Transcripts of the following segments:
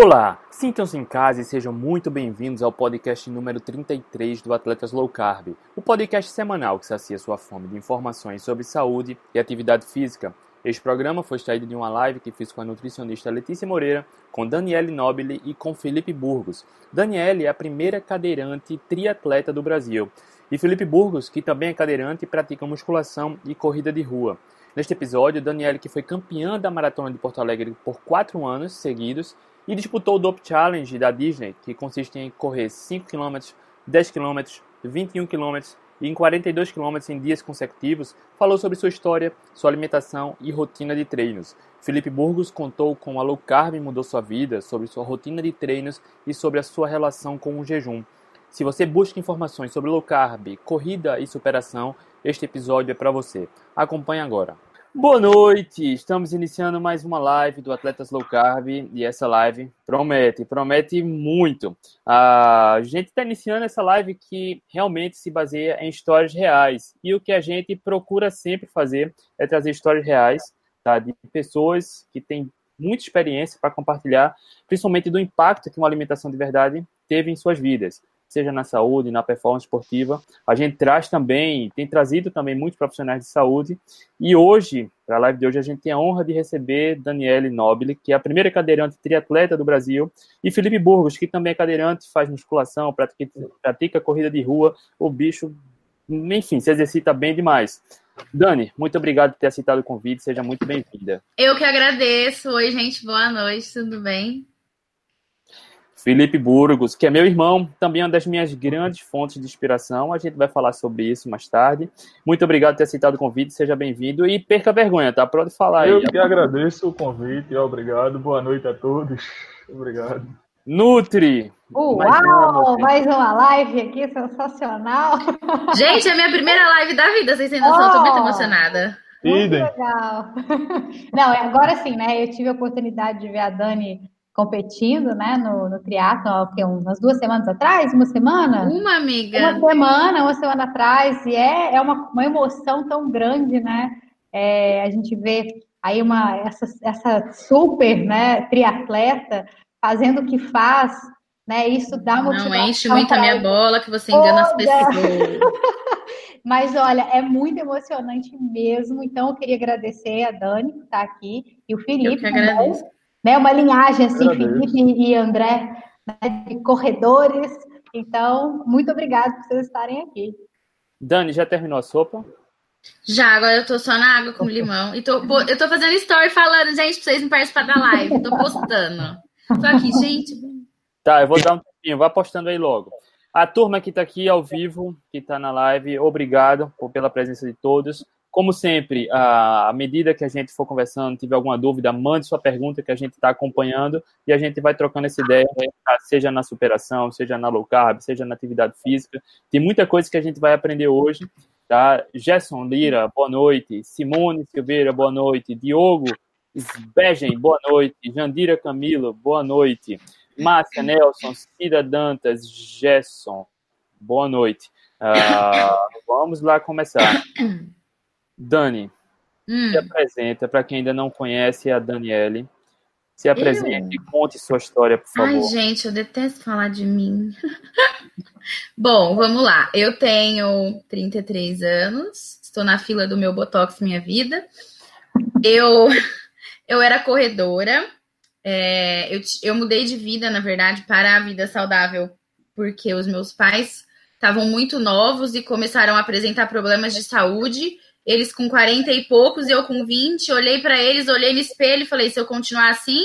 Olá, sintam-se em casa e sejam muito bem-vindos ao podcast número 33 do Atletas Low Carb, o podcast semanal que sacia sua fome de informações sobre saúde e atividade física. Este programa foi extraído de uma live que fiz com a nutricionista Letícia Moreira, com Daniele Nobile e com Felipe Burgos. Daniele é a primeira cadeirante triatleta do Brasil. E Felipe Burgos, que também é cadeirante pratica musculação e corrida de rua. Neste episódio, Daniele, que foi campeã da Maratona de Porto Alegre por quatro anos seguidos, e disputou o Dope Challenge da Disney, que consiste em correr 5 km, 10 km, 21 km e em 42 km em dias consecutivos, falou sobre sua história, sua alimentação e rotina de treinos. Felipe Burgos contou como a low carb mudou sua vida, sobre sua rotina de treinos e sobre a sua relação com o jejum. Se você busca informações sobre low carb, corrida e superação, este episódio é para você. Acompanhe agora. Boa noite! Estamos iniciando mais uma live do Atletas Low Carb e essa live promete, promete muito. A gente está iniciando essa live que realmente se baseia em histórias reais e o que a gente procura sempre fazer é trazer histórias reais tá? de pessoas que têm muita experiência para compartilhar, principalmente do impacto que uma alimentação de verdade teve em suas vidas seja na saúde, na performance esportiva. A gente traz também, tem trazido também muitos profissionais de saúde. E hoje, para a live de hoje, a gente tem a honra de receber Daniele Nobile, que é a primeira cadeirante triatleta do Brasil, e Felipe Burgos, que também é cadeirante, faz musculação, pratica, pratica corrida de rua. O bicho, enfim, se exercita bem demais. Dani, muito obrigado por ter aceitado o convite, seja muito bem-vinda. Eu que agradeço. Oi, gente, boa noite, tudo bem? Felipe Burgos, que é meu irmão, também é uma das minhas grandes fontes de inspiração. A gente vai falar sobre isso mais tarde. Muito obrigado por ter aceitado o convite, seja bem-vindo e perca a vergonha, tá? Pode falar Eu aí. Eu que agradeço o convite, obrigado. Boa noite a todos. Obrigado. Nutri! Uau! Mais uma, mais uma live aqui, sensacional! Gente, é a minha primeira live da vida, vocês têm noção, oh, tô muito emocionada. Muito Idem. legal! Não, é, agora sim, né? Eu tive a oportunidade de ver a Dani competindo, né, no, no triatlo, que umas duas semanas atrás, uma semana? Uma amiga. Uma semana, uma semana atrás, e é, é uma, uma emoção tão grande, né, é, a gente vê aí uma, essa, essa super, né, triatleta fazendo o que faz, né, isso dá motivação. Não enche muito a minha bola que você engana as pessoas. Mas olha, é muito emocionante mesmo. Então eu queria agradecer a Dani que está aqui e o Felipe. Eu que agradeço. Também né? Uma linhagem assim, Felipe e André, né? de corredores. Então, muito obrigada por vocês estarem aqui. Dani, já terminou a sopa? Já, agora eu tô só na água com limão. E tô, eu tô fazendo story falando, gente, pra vocês me participar da live. Tô postando. Tô aqui, gente. Tá, eu vou dar um tempinho, vá postando aí logo. A turma que está aqui ao vivo, que está na live, obrigado pela presença de todos. Como sempre, à medida que a gente for conversando, tiver alguma dúvida, mande sua pergunta que a gente está acompanhando e a gente vai trocando essa ideia, tá? seja na superação, seja na low carb, seja na atividade física. Tem muita coisa que a gente vai aprender hoje. Tá? Gerson Lira, boa noite. Simone Silveira, boa noite. Diogo Sbegen, boa noite. Jandira Camilo, boa noite. Márcia Nelson, Cida Dantas, Gerson, boa noite. Uh, vamos lá começar. Dani, hum. se apresenta para quem ainda não conhece a Daniele. Se apresente e conte sua história, por favor. Ai, gente, eu detesto falar de mim. Bom, vamos lá. Eu tenho 33 anos, estou na fila do meu Botox Minha Vida. Eu, eu era corredora. É, eu, eu mudei de vida, na verdade, para a vida saudável, porque os meus pais estavam muito novos e começaram a apresentar problemas de saúde eles com 40 e poucos e eu com 20, olhei para eles, olhei no espelho e falei: se eu continuar assim,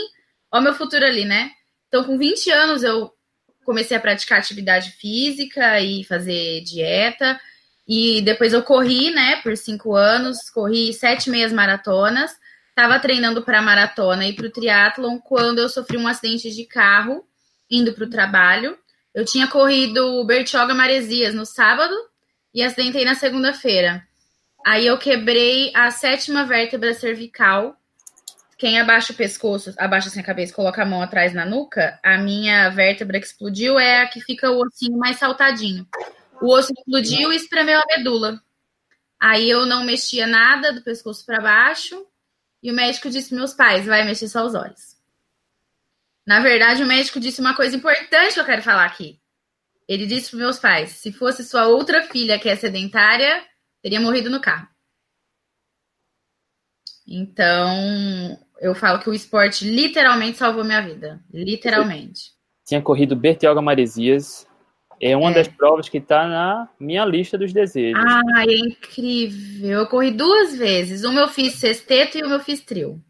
ó, meu futuro ali, né? Então, com 20 anos, eu comecei a praticar atividade física e fazer dieta. E depois eu corri, né, por cinco anos, corri sete meias maratonas. Estava treinando para maratona e para o triatlon quando eu sofri um acidente de carro indo para o trabalho. Eu tinha corrido Bertioga Maresias no sábado e acidentei na segunda-feira. Aí eu quebrei a sétima vértebra cervical. Quem abaixa o pescoço, abaixa assim a cabeça, coloca a mão atrás na nuca, a minha vértebra que explodiu é a que fica o ossinho mais saltadinho. O osso explodiu e espremeu a medula. Aí eu não mexia nada do pescoço para baixo e o médico disse meus pais, vai mexer só os olhos. Na verdade, o médico disse uma coisa importante que eu quero falar aqui. Ele disse para meus pais: se fosse sua outra filha que é sedentária, teria morrido no carro. Então, eu falo que o esporte literalmente salvou minha vida. Literalmente. Tinha corrido Bertioga Maresias. É uma é. das provas que está na minha lista dos desejos. Ah, é incrível. Eu corri duas vezes. Uma eu fiz sexteto e uma eu fiz trio.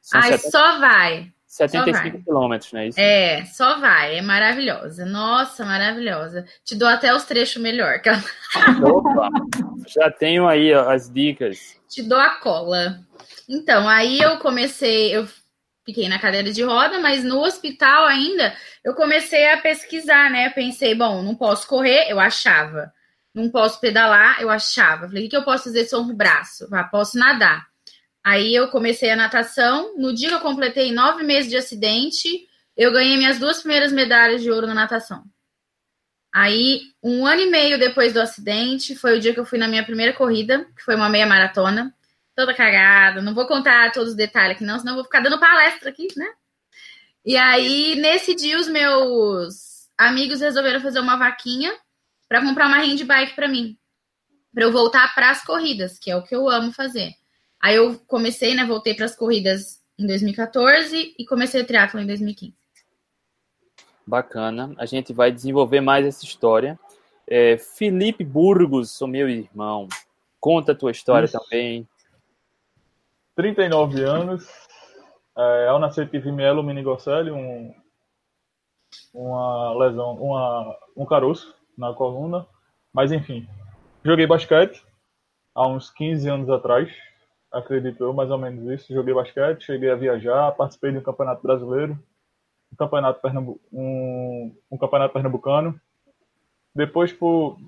São Ai, 70... só vai. 75 quilômetros, né? Isso? É, só vai. É maravilhosa. Nossa, maravilhosa. Te dou até os trechos melhor. Opa, já tenho aí ó, as dicas. Te dou a cola. Então, aí eu comecei, eu fiquei na cadeira de roda, mas no hospital ainda eu comecei a pesquisar, né? Pensei, bom, não posso correr, eu achava. Não posso pedalar, eu achava. Falei, o que eu posso fazer só um braço? Ah, posso nadar. Aí eu comecei a natação. No dia que eu completei nove meses de acidente, eu ganhei minhas duas primeiras medalhas de ouro na natação. Aí, um ano e meio depois do acidente, foi o dia que eu fui na minha primeira corrida, que foi uma meia maratona toda cagada. Não vou contar todos os detalhes aqui, não, senão eu vou ficar dando palestra aqui, né? E aí, nesse dia, os meus amigos resolveram fazer uma vaquinha para comprar uma handbike para mim, para eu voltar para as corridas, que é o que eu amo fazer. Aí eu comecei, né? Voltei para as corridas em 2014 e comecei o triatlo em 2015. Bacana. A gente vai desenvolver mais essa história. É, Felipe Burgos, o meu irmão, conta a tua história Isso. também. 39 anos. É, ao nascer tive mielo meningocelli, um, uma lesão, uma, um caroço na coluna. Mas enfim, joguei basquete há uns 15 anos atrás, acredito eu, mais ou menos isso. Joguei basquete, cheguei a viajar, participei de um campeonato brasileiro, um campeonato, pernambu um, um campeonato pernambucano. Depois, por,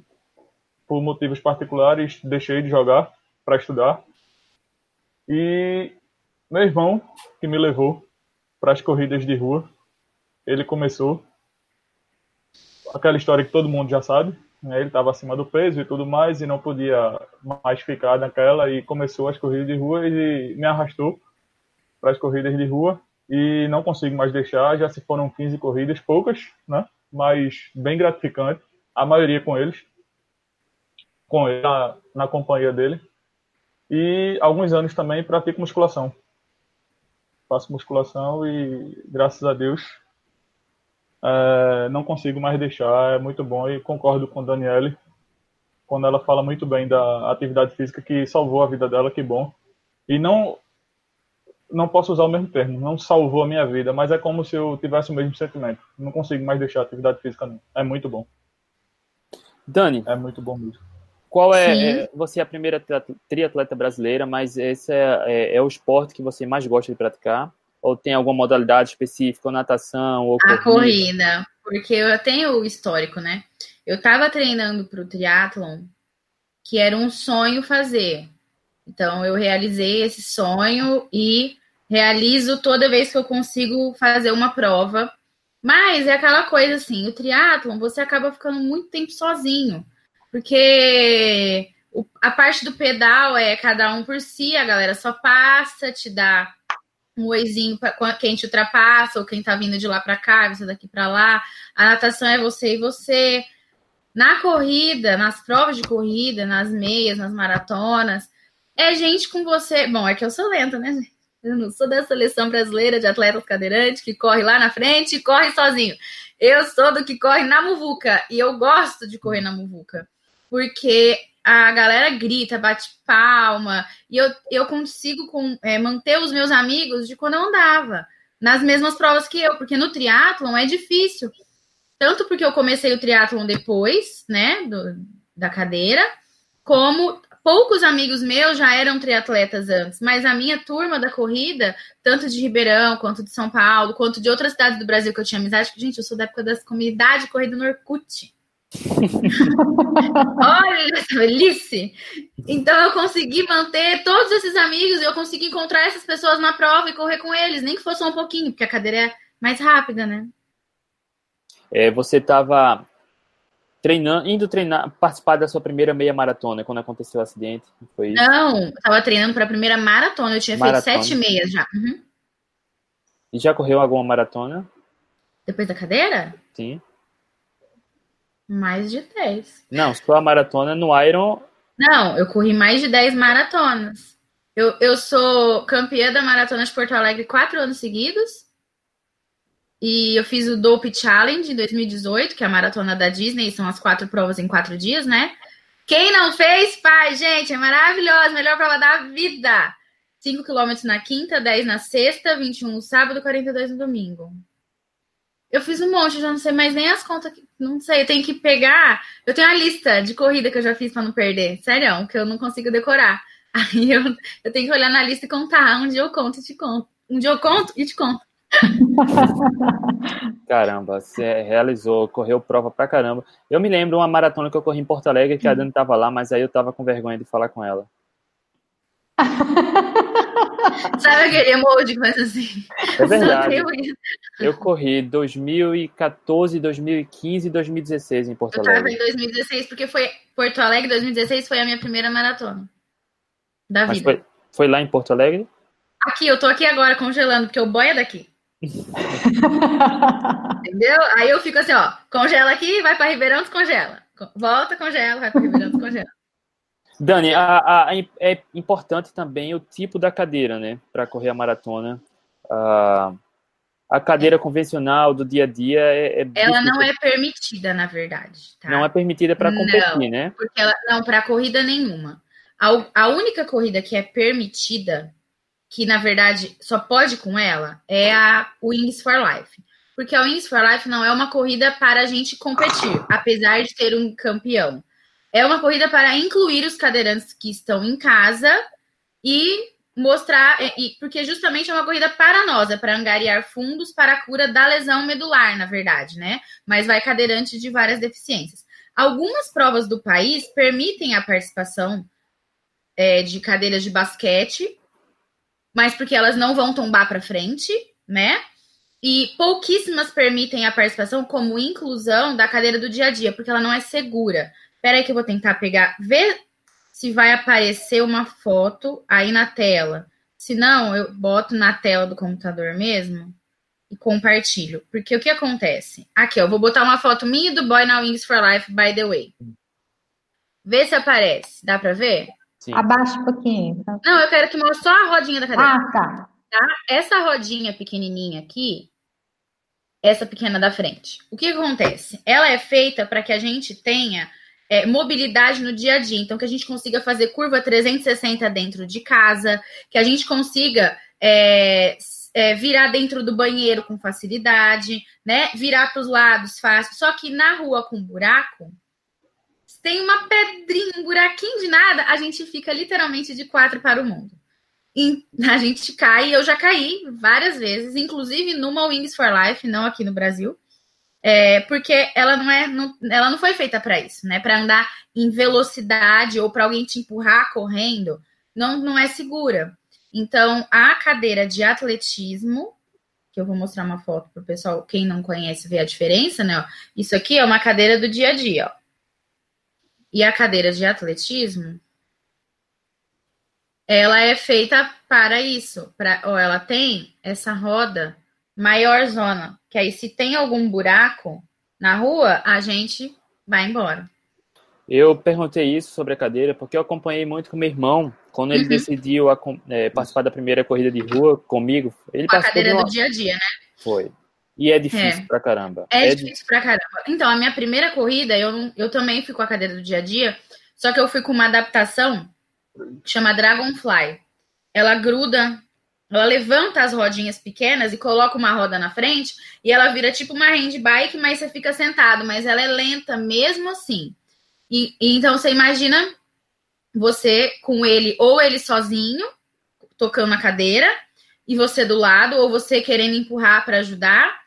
por motivos particulares, deixei de jogar para estudar e meu irmão, que me levou para as corridas de rua, ele começou aquela história que todo mundo já sabe, né? ele estava acima do peso e tudo mais, e não podia mais ficar naquela, e começou as corridas de rua e me arrastou para as corridas de rua, e não consigo mais deixar, já se foram 15 corridas, poucas, né? mas bem gratificante, a maioria com eles, com ele, na, na companhia dele, e alguns anos também pratico musculação. Faço musculação e, graças a Deus, é, não consigo mais deixar. É muito bom e concordo com a Daniele quando ela fala muito bem da atividade física que salvou a vida dela, que bom. E não não posso usar o mesmo termo, não salvou a minha vida, mas é como se eu tivesse o mesmo sentimento. Não consigo mais deixar a atividade física não. É muito bom. Dani. É muito bom mesmo. Qual é, é, Você é a primeira triatleta brasileira, mas esse é, é, é, o esporte que você mais gosta de praticar? Ou tem alguma modalidade específica, ou natação, ou corrida? A corrida, porque eu tenho o histórico, né? Eu estava treinando para o triatlon, que era um sonho fazer. Então, eu realizei esse sonho e realizo toda vez que eu consigo fazer uma prova. Mas é aquela coisa assim, o triatlon, você acaba ficando muito tempo sozinho. Porque a parte do pedal é cada um por si, a galera só passa, te dá um oizinho para quem te ultrapassa, ou quem tá vindo de lá para cá, você daqui para lá. A natação é você e você. Na corrida, nas provas de corrida, nas meias, nas maratonas, é gente com você. Bom, é que eu sou lenta, né? Eu não sou da seleção brasileira de atletas cadeirantes que corre lá na frente e corre sozinho. Eu sou do que corre na muvuca e eu gosto de correr na muvuca porque a galera grita, bate palma, e eu, eu consigo com, é, manter os meus amigos de quando eu andava, nas mesmas provas que eu, porque no triatlon é difícil. Tanto porque eu comecei o triatlon depois, né, do, da cadeira, como poucos amigos meus já eram triatletas antes, mas a minha turma da corrida, tanto de Ribeirão, quanto de São Paulo, quanto de outras cidades do Brasil que eu tinha amizade, gente, eu sou da época das comunidades de corrida no Orkut. Olha essa velhice! Então eu consegui manter todos esses amigos, eu consegui encontrar essas pessoas na prova e correr com eles, nem que fosse um pouquinho, porque a cadeira é mais rápida, né? É, você estava treinando, indo treinar, participar da sua primeira meia maratona quando aconteceu o acidente? Foi Não, estava treinando para a primeira maratona, eu tinha maratona. feito sete meias já. Uhum. E já correu alguma maratona? Depois da cadeira? Sim. Mais de 10. Não, só a maratona no Iron. Não, eu corri mais de 10 maratonas. Eu, eu sou campeã da maratona de Porto Alegre quatro anos seguidos. E eu fiz o Dope Challenge em 2018, que é a maratona da Disney, são as quatro provas em quatro dias, né? Quem não fez, faz, gente, é maravilhosa, melhor prova da vida. 5 km na quinta, 10 na sexta, 21 no sábado, 42 no domingo. Eu fiz um monte, já não sei mais nem as contas. Não sei, eu tenho que pegar. Eu tenho a lista de corrida que eu já fiz para não perder. Sério, que eu não consigo decorar. Aí eu, eu tenho que olhar na lista e contar. Um dia eu conto e te conto. Um dia eu conto e te conto. Caramba, você realizou, correu prova pra caramba. Eu me lembro uma maratona que eu corri em Porto Alegre, que a Dani tava lá, mas aí eu tava com vergonha de falar com ela. Sabe aquele emoji que faz assim? É verdade. Eu corri 2014, 2015 e 2016 em Porto eu Alegre. Eu tava em 2016 porque foi Porto Alegre 2016 foi a minha primeira maratona da Mas vida. Foi, foi lá em Porto Alegre? Aqui, eu tô aqui agora congelando porque o boy é daqui. Entendeu? Aí eu fico assim, ó, congela aqui, vai para Ribeirão, descongela. Volta, congela, vai para Ribeirão, descongela. Dani, a, a, a, é importante também o tipo da cadeira, né, para correr a maratona. Uh, a cadeira convencional do dia a dia é. é ela não é permitida, na verdade. Tá? Não é permitida para competir, não, né? Porque ela, não, para corrida nenhuma. A, a única corrida que é permitida, que na verdade só pode com ela, é a Wings for Life. Porque a Wings for Life não é uma corrida para a gente competir, apesar de ter um campeão. É uma corrida para incluir os cadeirantes que estão em casa e mostrar, e, porque justamente é uma corrida para nós, é para angariar fundos para a cura da lesão medular, na verdade, né? Mas vai cadeirante de várias deficiências. Algumas provas do país permitem a participação é, de cadeiras de basquete, mas porque elas não vão tombar para frente, né? E pouquíssimas permitem a participação como inclusão da cadeira do dia a dia, porque ela não é segura. Espera aí que eu vou tentar pegar, ver se vai aparecer uma foto aí na tela. Se não, eu boto na tela do computador mesmo e compartilho. Porque o que acontece? Aqui, ó, eu vou botar uma foto minha do Boy na Wings for Life, by the way. Vê se aparece. Dá pra ver? Sim. Abaixa um pouquinho. Tá? Não, eu quero que mostre só a rodinha da cadeira. Ah, tá. tá. Essa rodinha pequenininha aqui, essa pequena da frente. O que acontece? Ela é feita para que a gente tenha é, mobilidade no dia a dia. Então, que a gente consiga fazer curva 360 dentro de casa, que a gente consiga é, é, virar dentro do banheiro com facilidade, né? Virar para os lados fácil. Só que na rua com buraco, tem uma pedrinha, um buraquinho de nada, a gente fica literalmente de quatro para o mundo. E a gente cai, eu já caí várias vezes, inclusive numa Wings for Life, não aqui no Brasil. É, porque ela não é, não, ela não foi feita para isso, né? Para andar em velocidade ou para alguém te empurrar correndo, não, não é segura. Então, a cadeira de atletismo, que eu vou mostrar uma foto para o pessoal, quem não conhece, ver a diferença, né? Isso aqui é uma cadeira do dia a dia, ó. E a cadeira de atletismo, ela é feita para isso, para, ou ela tem essa roda maior zona, que aí se tem algum buraco na rua, a gente vai embora. Eu perguntei isso sobre a cadeira porque eu acompanhei muito com meu irmão quando ele uhum. decidiu a, é, participar da primeira corrida de rua comigo. Ele com a cadeira uma... do dia a dia, né? Foi. E é difícil é. pra caramba. É, é difícil pra caramba. Então, a minha primeira corrida, eu, eu também fui com a cadeira do dia a dia, só que eu fui com uma adaptação que chama Dragonfly. Ela gruda ela levanta as rodinhas pequenas e coloca uma roda na frente e ela vira tipo uma handbike, mas você fica sentado, mas ela é lenta mesmo assim. E, e então você imagina você com ele ou ele sozinho tocando na cadeira e você do lado ou você querendo empurrar para ajudar.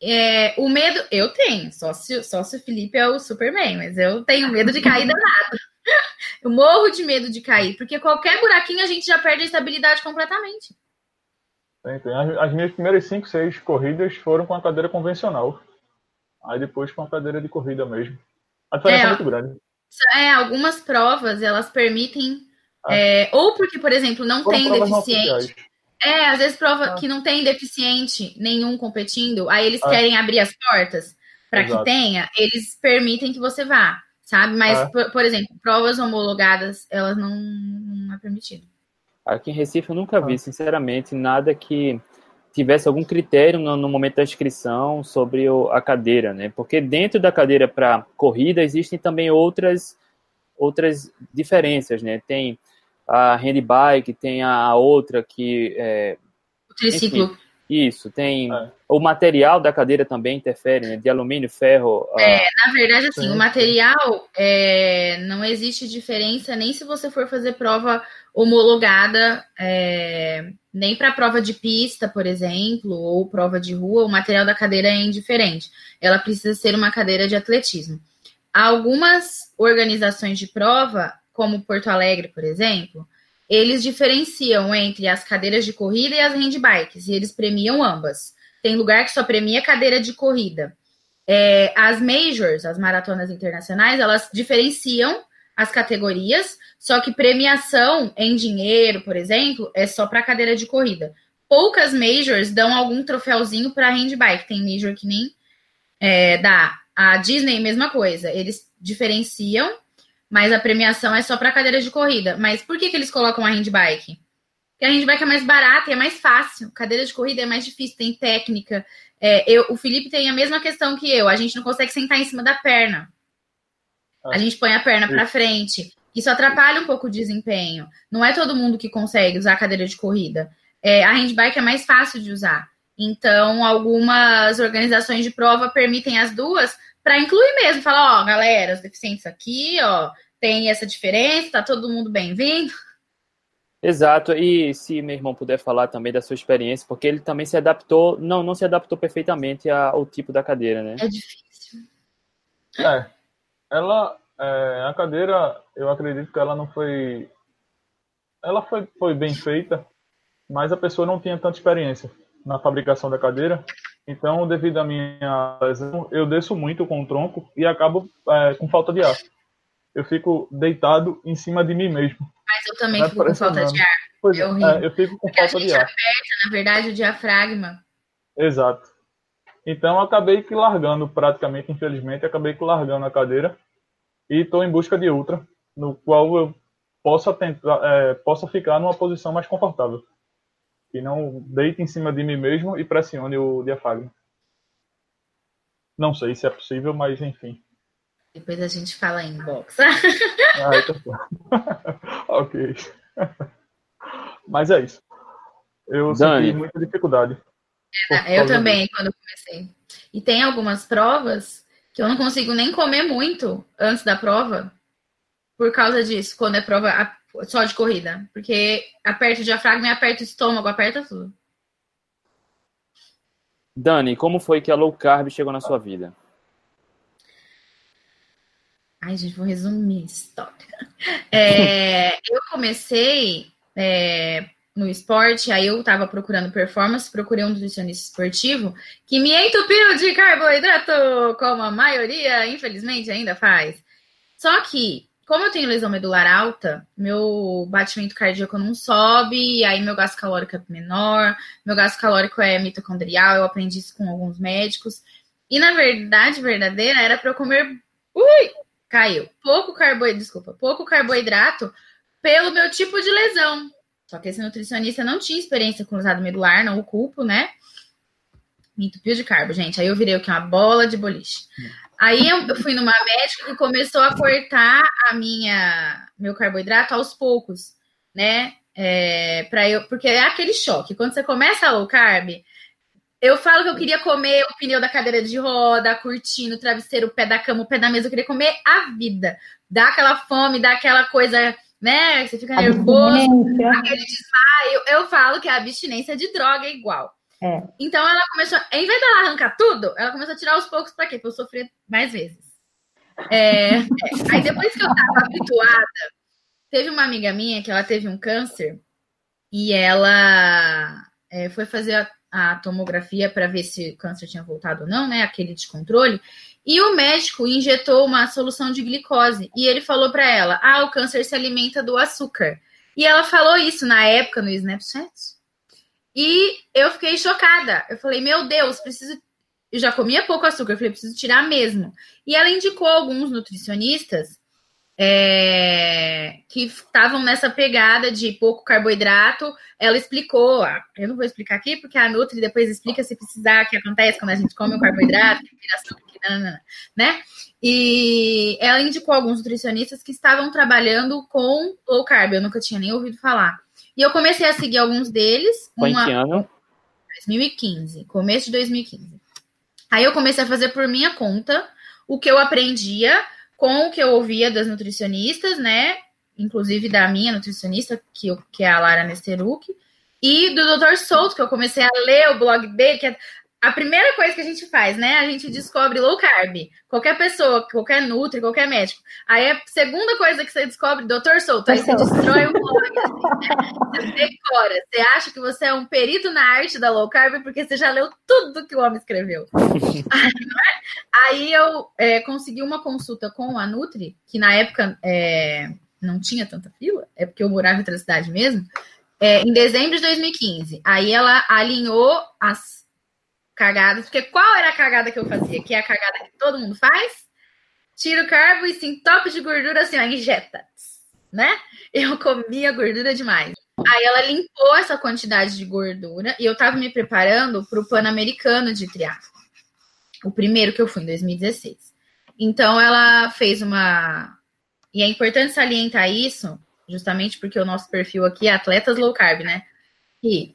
É, o medo eu tenho, só se, só se o Felipe é o Superman, mas eu tenho medo de cair danado. Eu morro de medo de cair, porque qualquer buraquinho a gente já perde a estabilidade completamente. Tem, tem. As, as, minhas primeiras 5, 6 corridas foram com a cadeira convencional. Aí depois com a cadeira de corrida mesmo. A diferença é, é muito grande. É, algumas provas elas permitem. Ah. É, ou porque, por exemplo, não foram tem deficiente. É, às vezes prova ah. que não tem deficiente nenhum competindo, aí eles ah. querem abrir as portas para que tenha, eles permitem que você vá, sabe? Mas, por, por, exemplo, provas homologadas, elas não, não é permitido. Aqui em Recife eu nunca vi, sinceramente, nada que tivesse algum critério no, no momento da inscrição sobre o, a cadeira, né? Porque dentro da cadeira para corrida existem também outras outras diferenças, né? Tem a handbike, tem a outra que é, o triciclo. Enfim, isso, tem é. o material da cadeira também interfere, né? De alumínio, ferro. É, na verdade, assim, o material é, não existe diferença nem se você for fazer prova homologada, é, nem para prova de pista, por exemplo, ou prova de rua, o material da cadeira é indiferente. Ela precisa ser uma cadeira de atletismo. Algumas organizações de prova, como Porto Alegre, por exemplo, eles diferenciam entre as cadeiras de corrida e as handbikes, e eles premiam ambas. Tem lugar que só premia cadeira de corrida. É, as majors, as maratonas internacionais, elas diferenciam as categorias, só que premiação em dinheiro, por exemplo, é só para cadeira de corrida. Poucas majors dão algum troféuzinho para handbike. Tem major que nem é, dá. A Disney, mesma coisa. Eles diferenciam, mas a premiação é só para cadeira de corrida. Mas por que, que eles colocam a handbike? Porque a handbike é mais barata e é mais fácil. Cadeira de corrida é mais difícil, tem técnica. É, eu, o Felipe tem a mesma questão que eu. A gente não consegue sentar em cima da perna. A gente põe a perna para frente. Isso atrapalha um pouco o desempenho. Não é todo mundo que consegue usar a cadeira de corrida. É, a handbike é mais fácil de usar. Então, algumas organizações de prova permitem as duas para incluir mesmo. Falar, ó, galera, os deficientes aqui, ó, tem essa diferença, tá todo mundo bem-vindo. Exato, e se meu irmão puder falar também da sua experiência, porque ele também se adaptou, não, não se adaptou perfeitamente ao tipo da cadeira, né? É difícil. É, ela, é, a cadeira, eu acredito que ela não foi. Ela foi, foi bem feita, mas a pessoa não tinha tanta experiência na fabricação da cadeira. Então, devido à minha lesão, eu desço muito com o tronco e acabo é, com falta de ar. Eu fico deitado em cima de mim mesmo. Mas eu também fico com falta de ar. Pois é, é, eu fico com Porque falta de ar. aperta, na verdade, o diafragma. Exato. Então, acabei que largando, praticamente, infelizmente, acabei que largando a cadeira e estou em busca de outra, no qual eu possa, tentar, é, possa ficar numa posição mais confortável. E não deite em cima de mim mesmo e pressione o diafragma. Não sei se é possível, mas enfim. Depois a gente fala em box. ah, tá ok. Mas é isso. Eu Dani. senti muita dificuldade. É, eu também, disso. quando comecei. E tem algumas provas que eu não consigo nem comer muito antes da prova por causa disso, quando é prova só de corrida. Porque aperta o diafragma e aperta o estômago, aperta tudo. Dani, como foi que a low carb chegou na sua vida? Ai, gente, vou resumir a história. É, eu comecei é, no esporte, aí eu tava procurando performance, procurei um nutricionista esportivo que me entupiu de carboidrato, como a maioria, infelizmente, ainda faz. Só que, como eu tenho lesão medular alta, meu batimento cardíaco não sobe, aí meu gasto calórico é menor, meu gasto calórico é mitocondrial, eu aprendi isso com alguns médicos. E na verdade, verdadeira, era para eu comer. Ui! Caiu. Pouco carboidrato, desculpa, pouco carboidrato pelo meu tipo de lesão. Só que esse nutricionista não tinha experiência com usado medular, não o culpo, né? Me entupiu de carbo, gente. Aí eu virei o que? Uma bola de boliche. Aí eu fui numa médica que começou a cortar a minha meu carboidrato aos poucos, né? É, para eu, porque é aquele choque. Quando você começa a low carb, eu falo que eu queria comer o pneu da cadeira de roda, curtindo o travesseiro, o pé da cama, o pé da mesa. Eu queria comer a vida. Dá aquela fome, dá aquela coisa né? Você fica nervoso, aquele desmaio. Eu falo que a abstinência de droga é igual. É. Então ela começou, em vez dela arrancar tudo, ela começou a tirar aos poucos para quê? Para eu sofrer mais vezes. É, é. Aí depois que eu tava habituada, teve uma amiga minha que ela teve um câncer e ela é, foi fazer a, a tomografia para ver se o câncer tinha voltado ou não, né? Aquele de controle. E o médico injetou uma solução de glicose e ele falou para ela: "Ah, o câncer se alimenta do açúcar". E ela falou isso na época no Snapchat. E eu fiquei chocada. Eu falei, meu Deus, preciso. Eu já comia pouco açúcar, eu falei, preciso tirar mesmo. E ela indicou alguns nutricionistas é, que estavam nessa pegada de pouco carboidrato. Ela explicou, eu não vou explicar aqui, porque a Nutri depois explica se precisar, o que acontece quando a gente come um carboidrato, vira açúcar, não, né? E ela indicou alguns nutricionistas que estavam trabalhando com low carb, eu nunca tinha nem ouvido falar. E eu comecei a seguir alguns deles. Foi uma... em que ano? 2015, começo de 2015. Aí eu comecei a fazer por minha conta o que eu aprendia com o que eu ouvia das nutricionistas, né? Inclusive da minha nutricionista, que, eu, que é a Lara Nesteruk, e do Dr. Souto, que eu comecei a ler o blog dele, que é a primeira coisa que a gente faz, né? A gente descobre low carb. Qualquer pessoa, qualquer nutri, qualquer médico. Aí a segunda coisa que você descobre, doutor Souto, aí você destrói o blog. Assim, né? Você decora. Você acha que você é um perito na arte da low carb porque você já leu tudo que o homem escreveu. aí eu é, consegui uma consulta com a Nutri, que na época é, não tinha tanta fila, é porque eu morava em outra cidade mesmo. É, em dezembro de 2015. Aí ela alinhou as cagadas, porque qual era a cagada que eu fazia? Que é a cagada que todo mundo faz? Tira o carbo e se entope de gordura assim, ó, injeta, né? Eu comia gordura demais. Aí ela limpou essa quantidade de gordura e eu tava me preparando para o Pan-Americano de triatlo. O primeiro que eu fui em 2016. Então ela fez uma e é importante salientar isso, justamente porque o nosso perfil aqui é atletas low carb, né? E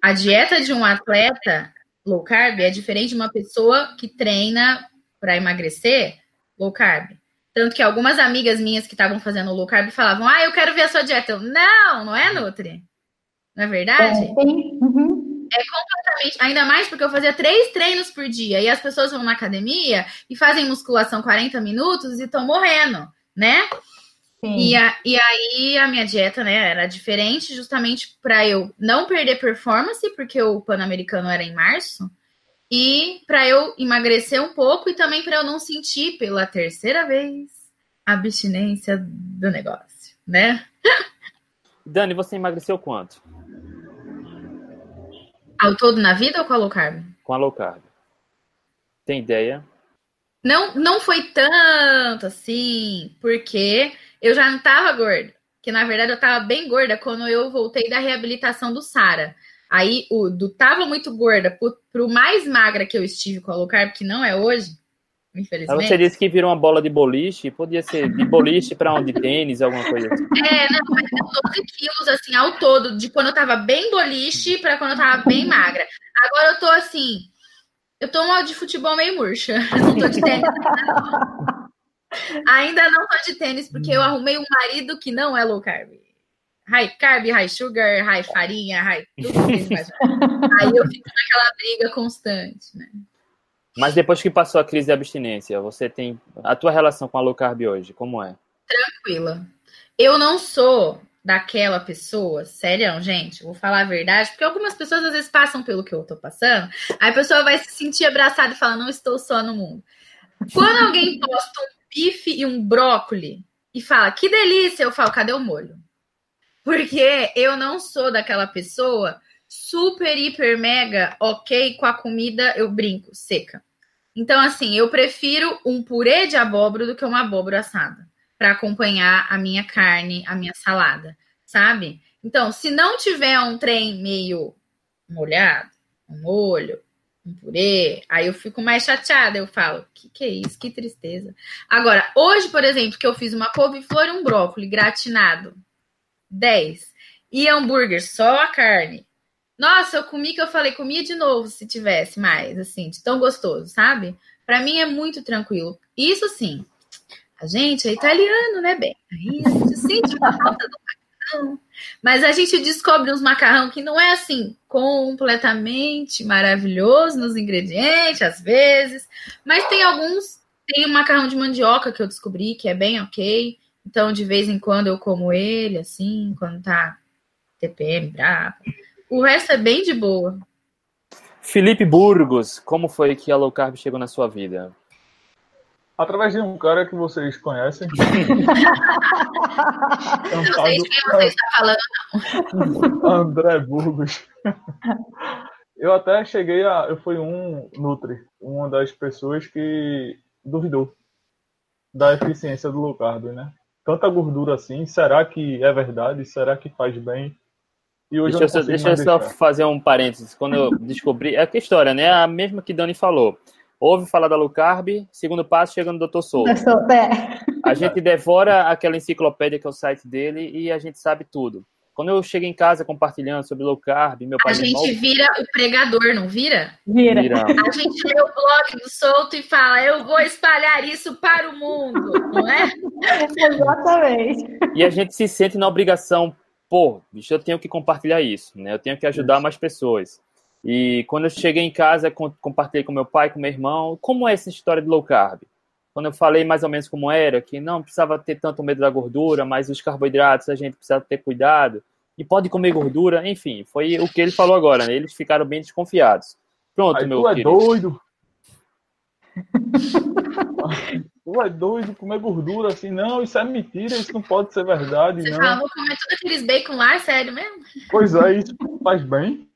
a dieta de um atleta low carb é diferente de uma pessoa que treina para emagrecer low carb. Tanto que algumas amigas minhas que estavam fazendo low carb falavam: Ah, eu quero ver a sua dieta. Eu, não, não é Nutri. Não é verdade? É. Uhum. É completamente. Ainda mais porque eu fazia três treinos por dia. E as pessoas vão na academia e fazem musculação 40 minutos e estão morrendo, né? E, a, e aí a minha dieta, né, era diferente justamente para eu não perder performance, porque o Pan-Americano era em março, e para eu emagrecer um pouco e também para eu não sentir pela terceira vez a abstinência do negócio, né? Dani, você emagreceu quanto? Ao todo na vida ou com a low carb? Com a low carb. Tem ideia? Não, não foi tanto assim, porque eu já não tava gorda. Que na verdade eu tava bem gorda quando eu voltei da reabilitação do Sara. Aí o do tava muito gorda pro, pro mais magra que eu estive com a low carb, que não é hoje, infelizmente. Você disse que virou uma bola de boliche, podia ser de boliche para onde tênis, alguma coisa assim. É, não, mas 12 quilos assim ao todo, de quando eu tava bem boliche para quando eu tava bem magra. Agora eu tô assim, eu tô mal de futebol meio murcha. Não tô de tênis. Ainda não tô de tênis, porque eu arrumei um marido que não é low carb. High carb, high sugar, high farinha, high tudo mais. Aí eu fico naquela briga constante, né? Mas depois que passou a crise de abstinência, você tem a tua relação com a low carb hoje, como é? Tranquila. Eu não sou daquela pessoa, sério, gente, vou falar a verdade, porque algumas pessoas às vezes passam pelo que eu tô passando, aí a pessoa vai se sentir abraçada e falar, não estou só no mundo. Quando alguém posta um bife e um brócoli e fala, que delícia, eu falo, cadê o molho? Porque eu não sou daquela pessoa super, hiper, mega ok com a comida, eu brinco, seca. Então, assim, eu prefiro um purê de abóbora do que uma abóbora assada para acompanhar a minha carne, a minha salada, sabe? Então, se não tiver um trem meio molhado, um molho, um purê, aí eu fico mais chateada, eu falo, que que é isso? Que tristeza. Agora, hoje, por exemplo, que eu fiz uma couve-flor e um brócolis gratinado, 10. E hambúrguer, só a carne. Nossa, eu comi que eu falei, comia de novo se tivesse mais, assim, de tão gostoso, sabe? Para mim é muito tranquilo. Isso sim, a gente é italiano, né, bem? Aí a gente sente uma falta do macarrão. Mas a gente descobre uns macarrão que não é assim completamente maravilhoso nos ingredientes, às vezes. Mas tem alguns. Tem o macarrão de mandioca que eu descobri que é bem ok. Então, de vez em quando eu como ele, assim, quando tá TPM bravo. O resto é bem de boa. Felipe Burgos, como foi que a low carb chegou na sua vida? Através de um cara que vocês conhecem. é Não sei de quem você está falando, não. André Burgos. Eu até cheguei a. Eu fui um Nutri, uma das pessoas que duvidou da eficiência do low carb, né? Tanta gordura assim, será que é verdade? Será que faz bem? E hoje deixa eu, deixa eu só fazer um parênteses. Quando eu descobri. É que história, né? A mesma que Dani falou. Ouve falar da low carb, segundo passo chega no Dr. Souza. É. A gente devora aquela enciclopédia que é o site dele e a gente sabe tudo. Quando eu chego em casa compartilhando sobre low carb, meu pai. A gente mal... vira o pregador, não vira? Vira. vira. A gente lê o blog do Solto e fala: eu vou espalhar isso para o mundo, não é? Exatamente. E a gente se sente na obrigação, pô, bicho, eu tenho que compartilhar isso, né? Eu tenho que ajudar isso. mais pessoas. E quando eu cheguei em casa, compartilhei com meu pai, com meu irmão, como é essa história de low carb? Quando eu falei mais ou menos como era, que não precisava ter tanto medo da gordura, mas os carboidratos a gente precisa ter cuidado, e pode comer gordura, enfim, foi o que ele falou agora, né? Eles ficaram bem desconfiados. Pronto, Aí, meu tu é querido. doido. tu é doido comer gordura assim, não, isso é mentira, isso não pode ser verdade. Você não. fala, vou comer todos aqueles bacon lá, sério mesmo? Pois é, isso faz bem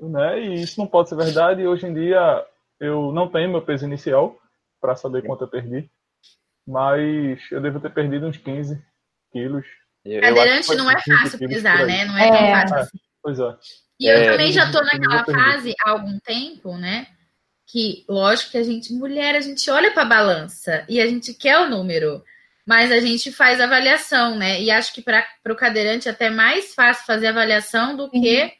né? E isso não pode ser verdade. E hoje em dia eu não tenho meu peso inicial para saber quanto eu perdi, mas eu devo ter perdido uns 15 quilos. Cadeirante não é fácil pesar, né? Não é, é, tão fácil. É, pois é. E eu é, também já tô naquela fase há algum tempo, né? Que, lógico que a gente, mulher, a gente olha para a balança e a gente quer o número, mas a gente faz avaliação, né? E acho que para o cadeirante é até mais fácil fazer avaliação do que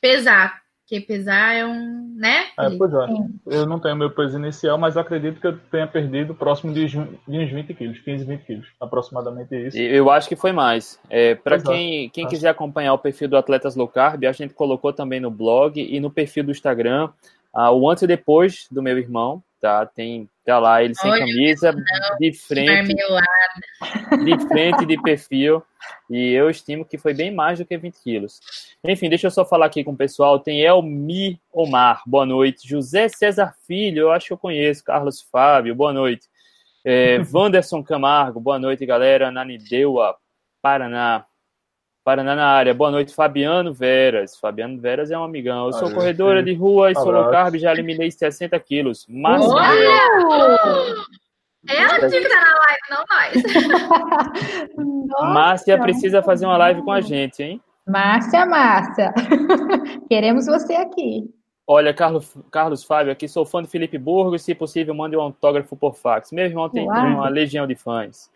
pesar. Porque pesar é um, né? É, pois é. Eu não tenho meu peso inicial, mas acredito que eu tenha perdido próximo de, de uns 20 quilos, 15, 20 quilos, aproximadamente isso. Eu acho que foi mais. É, Para quem, quem quiser acompanhar o perfil do Atletas Low Carb, a gente colocou também no blog e no perfil do Instagram ah, o antes e depois do meu irmão, tá? Tem tá lá ele sem Olha, camisa, não, de frente, de frente de perfil. E eu estimo que foi bem mais do que 20 quilos. Enfim, deixa eu só falar aqui com o pessoal. Tem Elmi Omar, boa noite. José César Filho, eu acho que eu conheço. Carlos Fábio, boa noite. É, Wanderson Camargo, boa noite, galera. Nanideua, Paraná. Paraná na área. Boa noite, Fabiano Veras. Fabiano Veras é um amigão. Eu sou corredora de rua e sou low carb, já eliminei 60 quilos. Márcia. Ela tinha que estar na live, não nós. Márcia precisa fazer uma live com a gente, hein? Márcia, Márcia. Queremos você aqui. Olha, Carlos, Carlos Fábio, aqui sou fã do Felipe Burgos. Se possível, mande um autógrafo por fax. Meu irmão tem Uau. uma legião de fãs.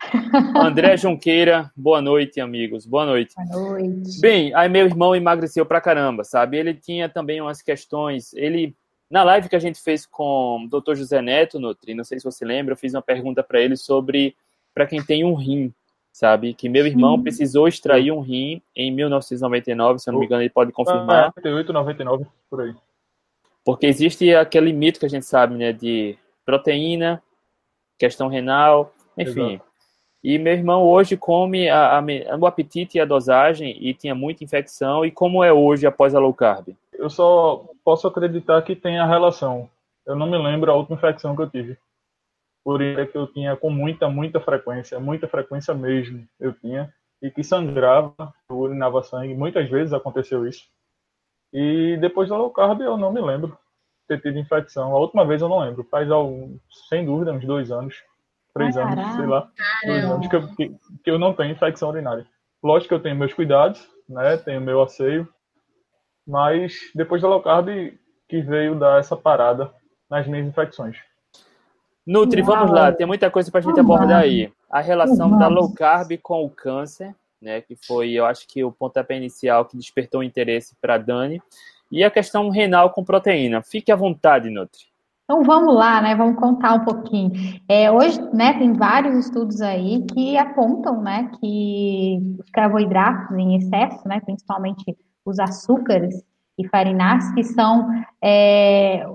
André Junqueira, boa noite, amigos. Boa noite. Boa noite. Bem, aí meu irmão emagreceu pra caramba, sabe? Ele tinha também umas questões. Ele, na live que a gente fez com o Dr. José Neto, Nutri, não sei se você lembra, eu fiz uma pergunta para ele sobre para quem tem um rim, sabe? Que meu irmão Sim. precisou extrair um rim em 1999, se eu não me engano, ele pode confirmar. 98, 99, por aí. Porque existe aquele mito que a gente sabe, né, de proteína, questão renal, enfim. Exato. E meu irmão hoje come a, a, o apetite e a dosagem e tinha muita infecção. E como é hoje após a low carb? Eu só posso acreditar que tem a relação. Eu não me lembro a última infecção que eu tive. Por isso é que eu tinha com muita, muita frequência, muita frequência mesmo eu tinha. E que sangrava, urinava sangue. Muitas vezes aconteceu isso. E depois da low carb eu não me lembro ter tido infecção. A última vez eu não lembro. Faz, algum, sem dúvida, uns dois anos, três anos, sei lá. Dois anos que eu, que, que eu não tenho infecção urinária. Lógico que eu tenho meus cuidados, né? Tenho meu asseio. Mas depois da low carb que veio dar essa parada nas minhas infecções. Nutri, vamos lá, tem muita coisa para a gente abordar aí. A relação da low carb com o câncer né, que foi, eu acho que o pontapé inicial que despertou o interesse para Dani, e a questão renal com proteína. Fique à vontade, Nutri. Então vamos lá, né? Vamos contar um pouquinho. É, hoje, né, tem vários estudos aí que apontam, né, que os carboidratos em excesso, né, principalmente os açúcares e farináceos, que são é,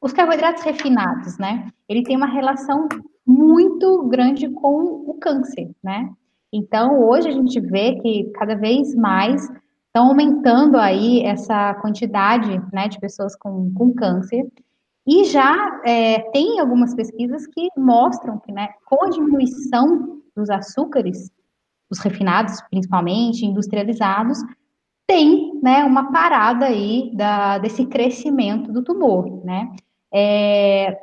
os carboidratos refinados, né? Ele tem uma relação muito grande com o câncer, né? Então, hoje a gente vê que cada vez mais estão aumentando aí essa quantidade né, de pessoas com, com câncer. E já é, tem algumas pesquisas que mostram que né, com a diminuição dos açúcares, os refinados, principalmente, industrializados, tem né, uma parada aí da, desse crescimento do tumor, né? É,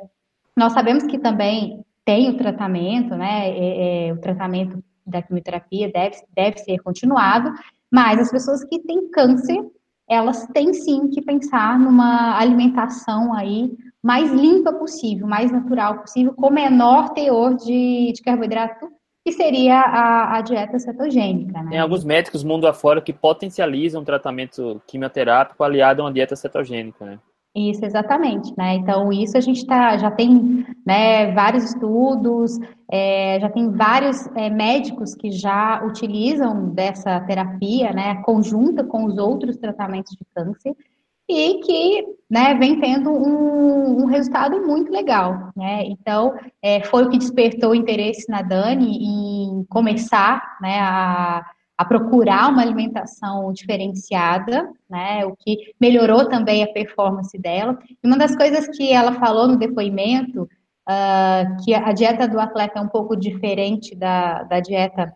nós sabemos que também tem o tratamento, né? É, é, o tratamento da quimioterapia deve, deve ser continuado, mas as pessoas que têm câncer, elas têm sim que pensar numa alimentação aí mais limpa possível, mais natural possível, com menor teor de, de carboidrato que seria a, a dieta cetogênica. Né? Tem alguns médicos mundo afora que potencializam tratamento quimioterápico aliado a uma dieta cetogênica, né? Isso, exatamente, né? Então, isso a gente tá, já tem né, vários estudos, é, já tem vários é, médicos que já utilizam dessa terapia, né, conjunta com os outros tratamentos de câncer, e que né, vem tendo um, um, resultado muito legal. Né? Então, é, foi o que despertou o interesse na Dani em começar né, a, a procurar uma alimentação diferenciada, né, o que melhorou também a performance dela. E uma das coisas que ela falou no depoimento, uh, que a dieta do atleta é um pouco diferente da, da dieta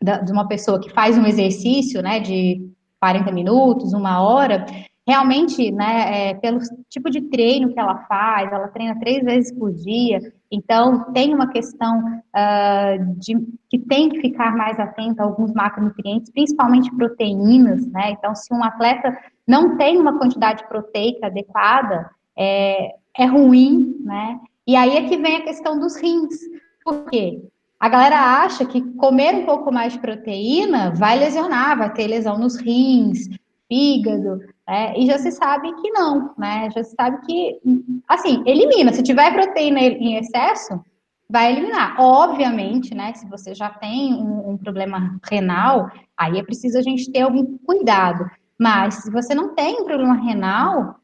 da, de uma pessoa que faz um exercício né, de 40 minutos, uma hora, realmente, né, é, pelo tipo de treino que ela faz, ela treina três vezes por dia, então tem uma questão uh, de que tem que ficar mais atento a alguns macronutrientes, principalmente proteínas, né? Então, se um atleta não tem uma quantidade proteica adequada, é, é ruim, né? E aí é que vem a questão dos rins. Por quê? A galera acha que comer um pouco mais de proteína vai lesionar, vai ter lesão nos rins, fígado, né? E já se sabe que não, né? Já se sabe que, assim, elimina. Se tiver proteína em excesso, vai eliminar. Obviamente, né? Se você já tem um, um problema renal, aí é preciso a gente ter algum cuidado. Mas se você não tem um problema renal,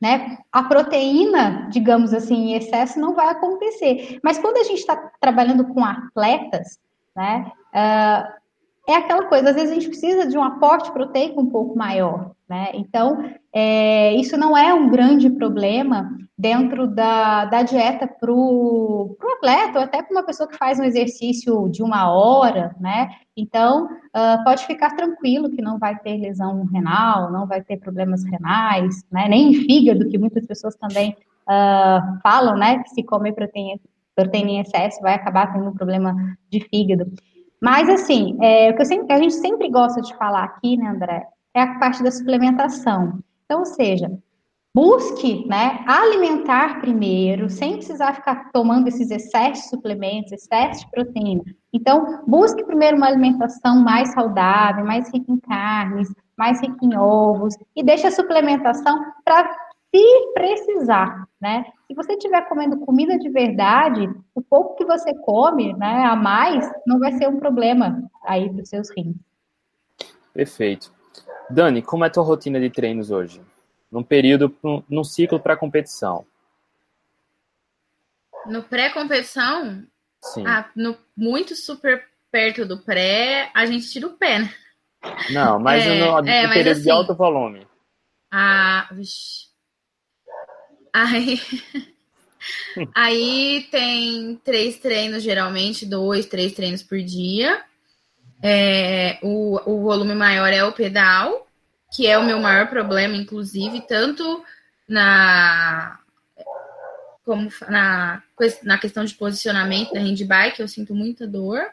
né? A proteína, digamos assim, em excesso não vai acontecer. Mas quando a gente está trabalhando com atletas, né? Uh, é aquela coisa, às vezes a gente precisa de um aporte proteico um pouco maior, né? Então, é, isso não é um grande problema dentro da, da dieta para o atleta, ou até para uma pessoa que faz um exercício de uma hora, né? Então, uh, pode ficar tranquilo que não vai ter lesão renal, não vai ter problemas renais, né? Nem em fígado, que muitas pessoas também uh, falam, né? Que se comer proteína, proteína em excesso vai acabar tendo um problema de fígado. Mas, assim, é, o que, sempre, a gente sempre gosta de falar aqui, né, André, é a parte da suplementação. Então, ou seja, busque né, alimentar primeiro, sem precisar ficar tomando esses excessos de suplementos, excessos de proteína. Então, busque primeiro uma alimentação mais saudável, mais rica em carnes, mais rica em ovos, e deixe a suplementação para se precisar, né? Se você estiver comendo comida de verdade, o pouco que você come, né, a mais, não vai ser um problema aí para os seus rins. Perfeito. Dani, como é a tua rotina de treinos hoje? Num período, num ciclo para competição? No pré-competição? Sim. Ah, no, muito super perto do pré, a gente tira o pé, né? Não, mas é, no, no é, período assim, de alto volume. Ah, vixi. Aí, aí tem três treinos, geralmente, dois, três treinos por dia. É, o, o volume maior é o pedal, que é o meu maior problema, inclusive, tanto na como na, na questão de posicionamento da handbike, eu sinto muita dor,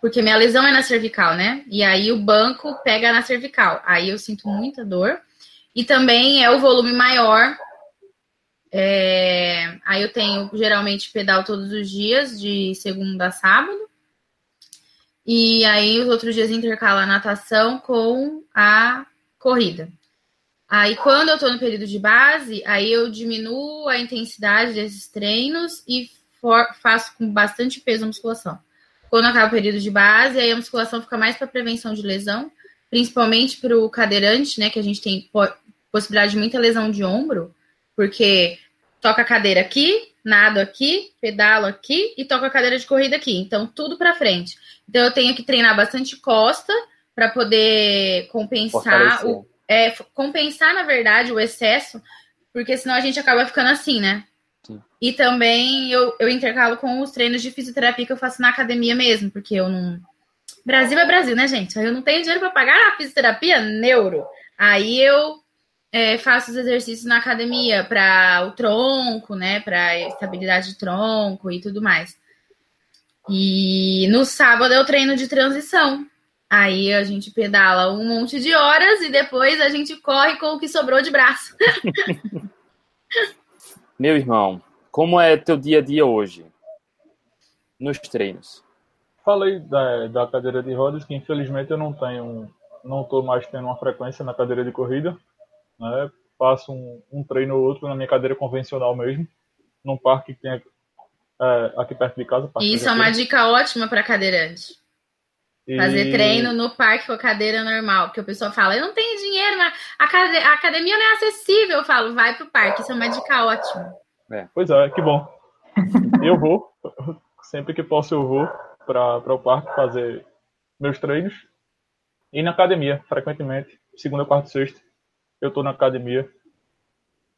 porque minha lesão é na cervical, né? E aí o banco pega na cervical, aí eu sinto muita dor. E também é o volume maior, é, aí eu tenho geralmente pedal todos os dias, de segunda a sábado. E aí os outros dias intercala a natação com a corrida. Aí quando eu tô no período de base, aí eu diminuo a intensidade desses treinos e for, faço com bastante peso a musculação. Quando acaba o período de base, aí a musculação fica mais para prevenção de lesão, principalmente para o cadeirante, né, que a gente tem possibilidade de muita lesão de ombro, porque toca a cadeira aqui, nado aqui, pedalo aqui e toco a cadeira de corrida aqui. Então, tudo para frente. Então, eu tenho que treinar bastante costa para poder compensar o, é, compensar, na verdade, o excesso, porque senão a gente acaba ficando assim, né? Sim. E também eu, eu intercalo com os treinos de fisioterapia que eu faço na academia mesmo, porque eu não. Brasil é Brasil, né, gente? Eu não tenho dinheiro para pagar a fisioterapia neuro. Aí eu é, faço os exercícios na academia para o tronco, né? Para estabilidade de tronco e tudo mais. E no sábado eu treino de transição. Aí a gente pedala um monte de horas e depois a gente corre com o que sobrou de braço. Meu irmão, como é teu dia a dia hoje? Nos treinos. Falei da, da cadeira de rodas, que infelizmente eu não tenho, não estou mais tendo uma frequência na cadeira de corrida. Né? Faço um, um treino ou outro na minha cadeira convencional mesmo, num parque que tem é, aqui perto de casa. Isso é uma dica ótima para cadeirante. E... Fazer treino no parque com a cadeira normal, porque o pessoal fala, eu não tenho dinheiro, mas a, academia não é acessível. Eu falo, vai pro parque, isso é uma dica ótima. É. Pois é, que bom. eu vou, sempre que posso eu vou para o parque fazer meus treinos. E na academia, frequentemente, segunda, quarta e sexta, eu tô na academia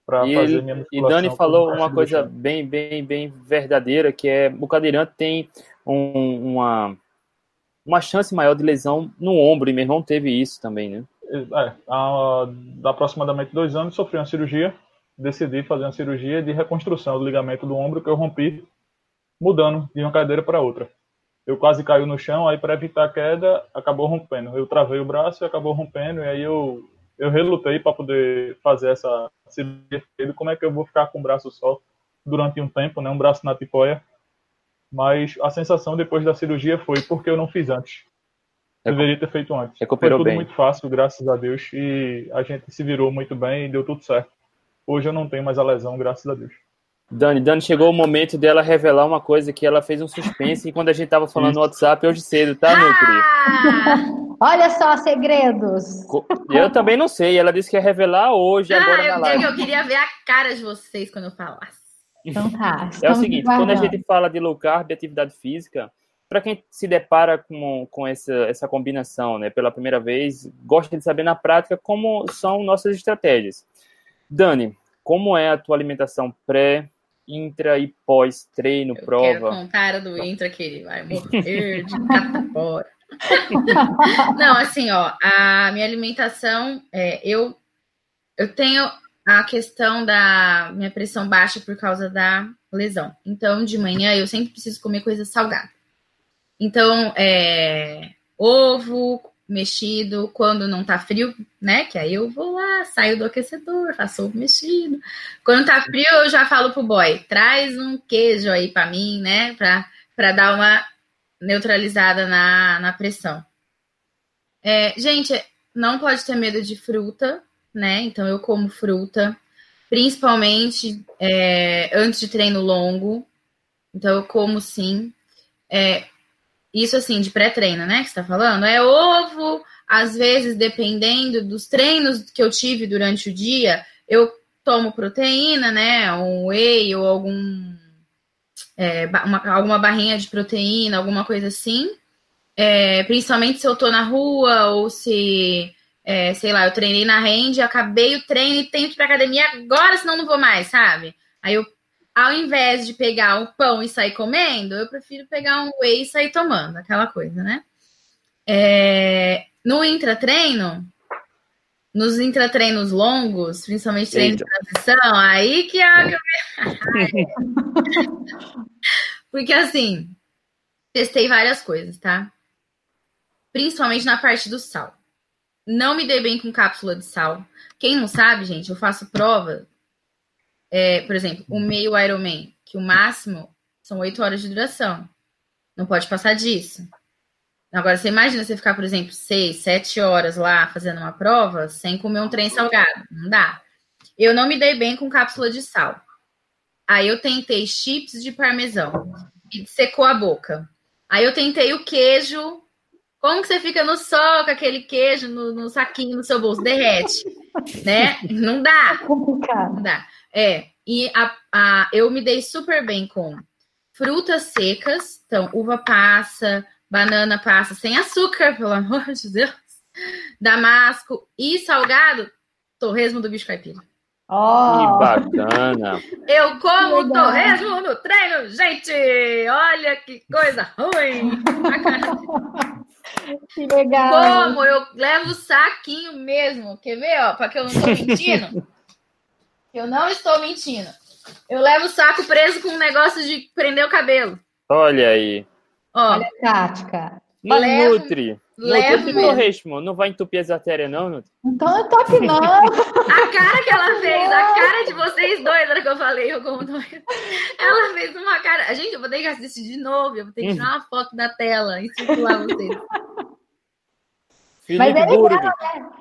para fazer minha musculação. E Dani falou uma coisa bem, bem, bem verdadeira, que é o cadeirante tem um, uma uma chance maior de lesão no ombro, e meu irmão teve isso também, né? É, há, aproximadamente dois anos sofri uma cirurgia, decidi fazer uma cirurgia de reconstrução do ligamento do ombro que eu rompi mudando de uma cadeira para outra. Eu quase caiu no chão, aí para evitar a queda, acabou rompendo. Eu travei o braço e acabou rompendo, e aí eu, eu relutei para poder fazer essa cirurgia. Como é que eu vou ficar com o braço só durante um tempo, né? Um braço na tipóia mas a sensação depois da cirurgia foi porque eu não fiz antes. Eu deveria ter feito antes. Recuperou foi tudo bem. muito fácil, graças a Deus, e a gente se virou muito bem e deu tudo certo. Hoje eu não tenho mais a lesão, graças a Deus. Dani, Dani, chegou o momento dela revelar uma coisa que ela fez um suspense quando a gente tava falando Isso. no WhatsApp hoje cedo, tá, meu querido? Ah, olha só, segredos. Eu também não sei. Ela disse que ia revelar hoje, ah, agora eu, na live. Eu queria ver a cara de vocês quando eu falasse. Então tá. É o seguinte, quando a gente fala de low carb, atividade física, para quem se depara com, com essa, essa combinação, né, pela primeira vez, gosta de saber na prática como são nossas estratégias. Dani, como é a tua alimentação pré, intra e pós treino, Eu prova? Quero contar do intra que ele vai morrer de catapora. Não, assim, ó, a minha alimentação, é, eu eu tenho a questão da minha pressão baixa por causa da lesão. Então, de manhã eu sempre preciso comer coisa salgada. Então, é, ovo mexido quando não tá frio, né? Que aí eu vou lá, saio do aquecedor, faço ovo mexido. Quando tá frio, eu já falo pro boy, traz um queijo aí para mim, né? Pra, pra dar uma neutralizada na, na pressão. É, gente, não pode ter medo de fruta, né? Então eu como fruta, principalmente é, antes de treino longo. Então eu como sim. É, isso assim, de pré-treino, né? Que você tá falando? É ovo, às vezes, dependendo dos treinos que eu tive durante o dia, eu tomo proteína, né? Um whey ou algum. É, uma, alguma barrinha de proteína, alguma coisa assim. É, principalmente se eu tô na rua ou se é, sei lá, eu treinei na rende, acabei o treino e tenho que ir pra academia agora, senão não vou mais, sabe? Aí eu, ao invés de pegar um pão e sair comendo, eu prefiro pegar um whey e sair tomando, aquela coisa, né? É, no intratreino, nos intratreinos longos, principalmente treino Eita. de transição, aí que é Porque assim, testei várias coisas, tá? Principalmente na parte do sal. Não me dei bem com cápsula de sal. Quem não sabe, gente, eu faço prova. É, por exemplo, o meio Ironman, que o máximo são oito horas de duração. Não pode passar disso. Agora, você imagina você ficar, por exemplo, seis, sete horas lá fazendo uma prova sem comer um trem salgado. Não dá. Eu não me dei bem com cápsula de sal. Aí eu tentei chips de parmesão e secou a boca. Aí eu tentei o queijo como que você fica no sol com aquele queijo no, no saquinho no seu bolso? Derrete, né? Não dá. Complicado. Não dá. É, e a, a, eu me dei super bem com frutas secas, então uva passa, banana passa sem açúcar, pelo amor de Deus, damasco e salgado, torresmo do bicho caipira. Oh. Que bacana! Eu como torresmo no treino, gente! Olha que coisa ruim! Que legal. Como? Eu levo saquinho mesmo. Quer ver, ó? Pra que eu não estou mentindo? eu não estou mentindo. Eu levo o saco preso com um negócio de prender o cabelo. Olha aí. Ó, Olha a tática. Mas Levo- Nutri. levo Nutri mesmo. ritmo. Não vai entupir as artérias, não, Nutri? Então não top não. A cara que ela fez, a cara de vocês dois, na hora que eu falei, eu como dois. Ela fez uma cara. Gente, eu vou ter que assistir de novo. Eu vou ter que tirar uma foto da tela e circular vocês. Felipe Mas é Burgo.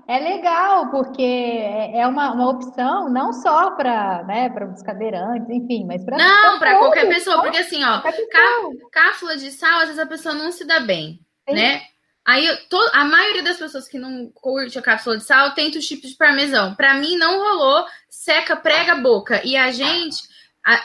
É legal, porque é é uma, uma opção não só para né, para os cadeirantes, enfim, mas para Não, pra qualquer pessoa, porque assim, ó, pessoa. cápsula de sal, às vezes a pessoa não se dá bem, Sim. né? Aí eu- to- a maioria das pessoas que não curte a cápsula de sal tenta os tipos de parmesão. Pra mim não rolou, seca, prega a boca. E a gente, a,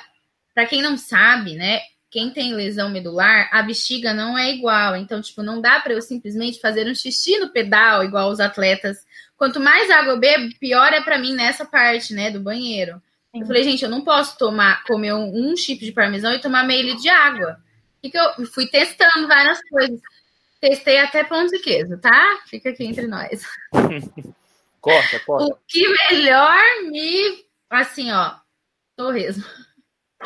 para quem não sabe, né? Quem tem lesão medular, a bexiga não é igual. Então, tipo, não dá pra eu simplesmente fazer um xixi no pedal igual os atletas. Quanto mais água eu bebo, pior é pra mim nessa parte, né, do banheiro. Sim. Eu falei, gente, eu não posso tomar, comer um, um chip de parmesão e tomar meio litro de água. O que, que eu fui testando várias coisas. Testei até pão de queijo, tá? Fica aqui entre nós. Corta, corta. O que melhor me. Assim, ó. Torresmo.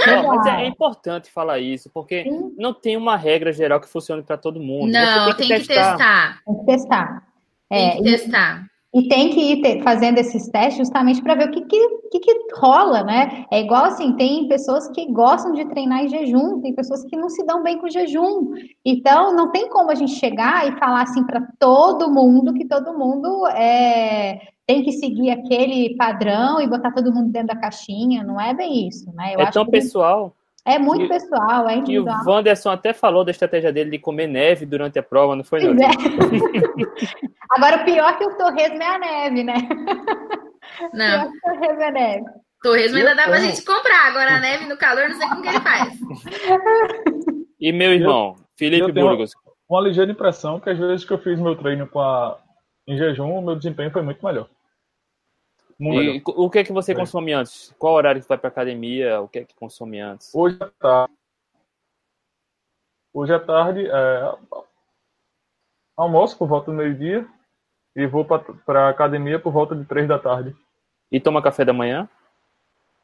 Não, mas é, é importante falar isso, porque Sim. não tem uma regra geral que funcione para todo mundo. Não, Você tem que testar. Tem que testar. Tem É, que e- testar. E tem que ir te- fazendo esses testes justamente para ver o que, que, que, que rola, né? É igual assim, tem pessoas que gostam de treinar em jejum, tem pessoas que não se dão bem com jejum. Então, não tem como a gente chegar e falar assim para todo mundo que todo mundo é, tem que seguir aquele padrão e botar todo mundo dentro da caixinha. Não é bem isso, né? Eu É acho tão que pessoal é muito que- pessoal, é que o individual. Wanderson até falou da estratégia dele de comer neve durante a prova, não foi, não? é. Agora, o pior que o torresmo é a neve, né? Não, O pior que o torresmo é a neve. torresmo ainda dá pra Eu- gente comprar. Agora a neve no calor, não sei como que ele faz. E meu irmão, Felipe eu Burgos. Uma ligeira impressão que às vezes que eu fiz meu treino com a, em jejum, o meu desempenho foi muito melhor. Muito melhor. E o que é que você É. consome antes? Qual horário que vai pra academia? O que é que consome antes? Hoje à tarde. Hoje à tarde, é, almoço por volta do meio-dia e vou para a academia por volta de três da tarde. E toma café da manhã?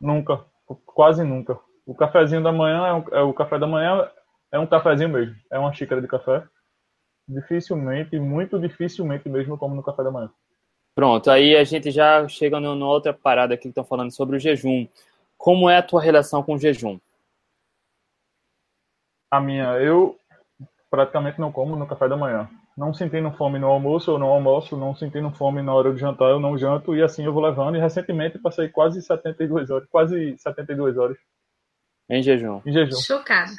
Nunca, quase nunca. O cafezinho da manhã é, um- é o café da manhã é um cafezinho mesmo, é uma xícara de café. Dificilmente, muito dificilmente mesmo eu como no café da manhã. Pronto, aí a gente já chega no- numa outra parada aqui que estão falando sobre o jejum. Como é a tua relação com o jejum? A minha, eu praticamente não como no café da manhã. Não sentindo fome no almoço, eu não almoço. Não sentindo fome na hora de jantar, eu não janto. E assim eu vou levando. E recentemente passei quase 72 horas, quase 72 horas Em jejum. em jejum. Chocado.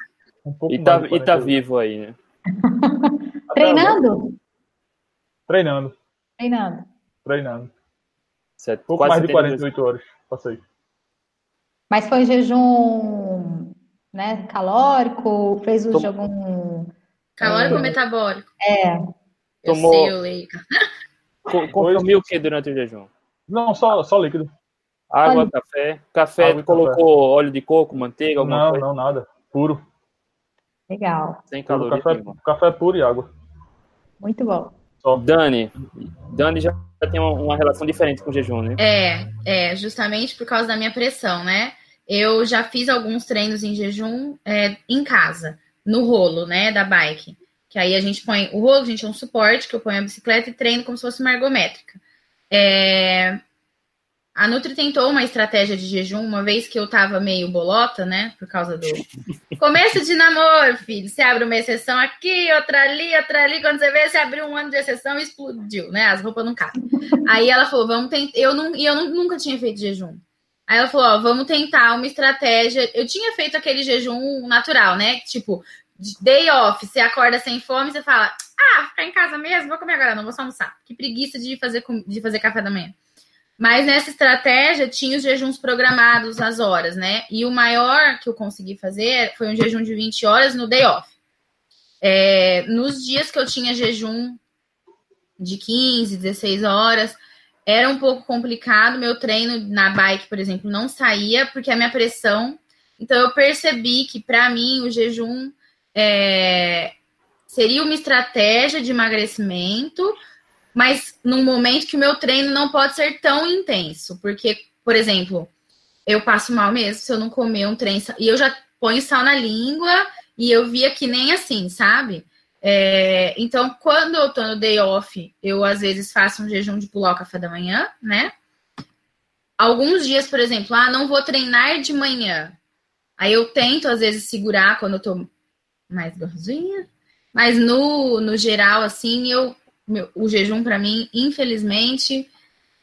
Um pouco E tá, e tá 40 vivo aí, né? Treinando? Treinando, Treinando. treinando. Set- Pouco quase mais de 72. 48 horas passei. Mas foi jejum, né, calórico? Fez uso Tô- de algum... Calórico É. ou metabólico? É, Eu Tomou- sei, eu leio. Consumiu o que durante o jejum? Não, só, só líquido. Água, Óleo. café. Café, Água colocou óleo de coco, manteiga, alguma Não, coisa? não, nada. Puro. legal. Sem puro caloria café, café puro e água. Muito bom. Dani, Dani já tem uma, uma relação diferente com o jejum, né? É, é, justamente por causa da minha pressão, né? Eu já fiz alguns treinos em jejum é, em casa, no rolo, né, da bike. Que aí a gente põe o rolo, a gente é um suporte, que eu ponho a bicicleta e treino como se fosse uma ergométrica. É, a Nutri tentou uma estratégia de jejum, uma vez que eu tava meio bolota, né, por causa do começo de namoro, filho. Você abre uma exceção aqui, outra ali, outra ali. Quando você vê, você abriu um ano de exceção e explodiu, né? As roupas não cabem. Aí ela falou, vamos tentar. Eu, não, e eu nunca tinha feito jejum. Aí ela falou, ó, vamos tentar uma estratégia. Eu tinha feito aquele jejum natural, né? Tipo, day off, você acorda sem fome, você fala, ah, ficar em casa mesmo, vou comer agora, não vou só almoçar. Que preguiça de fazer, de fazer café da manhã. Mas nessa estratégia tinha os jejuns programados às horas, né? E o maior que eu consegui fazer foi um jejum de 20 horas no day off. É, nos dias que eu tinha jejum de 15, 16 horas, era um pouco complicado. Meu treino na bike, por exemplo, não saía porque a minha pressão. Então eu percebi que para mim o jejum é, seria uma estratégia de emagrecimento, mas num momento que o meu treino não pode ser tão intenso, porque, por exemplo, eu passo mal mesmo se eu não comer um trem e eu já ponho sal na língua e eu via que nem assim, sabe? É, então, quando eu tô no day off, eu às vezes faço um jejum de pular o café da manhã, né? Alguns dias, por exemplo, ah, não vou treinar de manhã. Aí eu tento, às vezes, segurar quando eu tô mais gordinha. Mas no, no geral, assim, eu meu, o jejum para mim, infelizmente,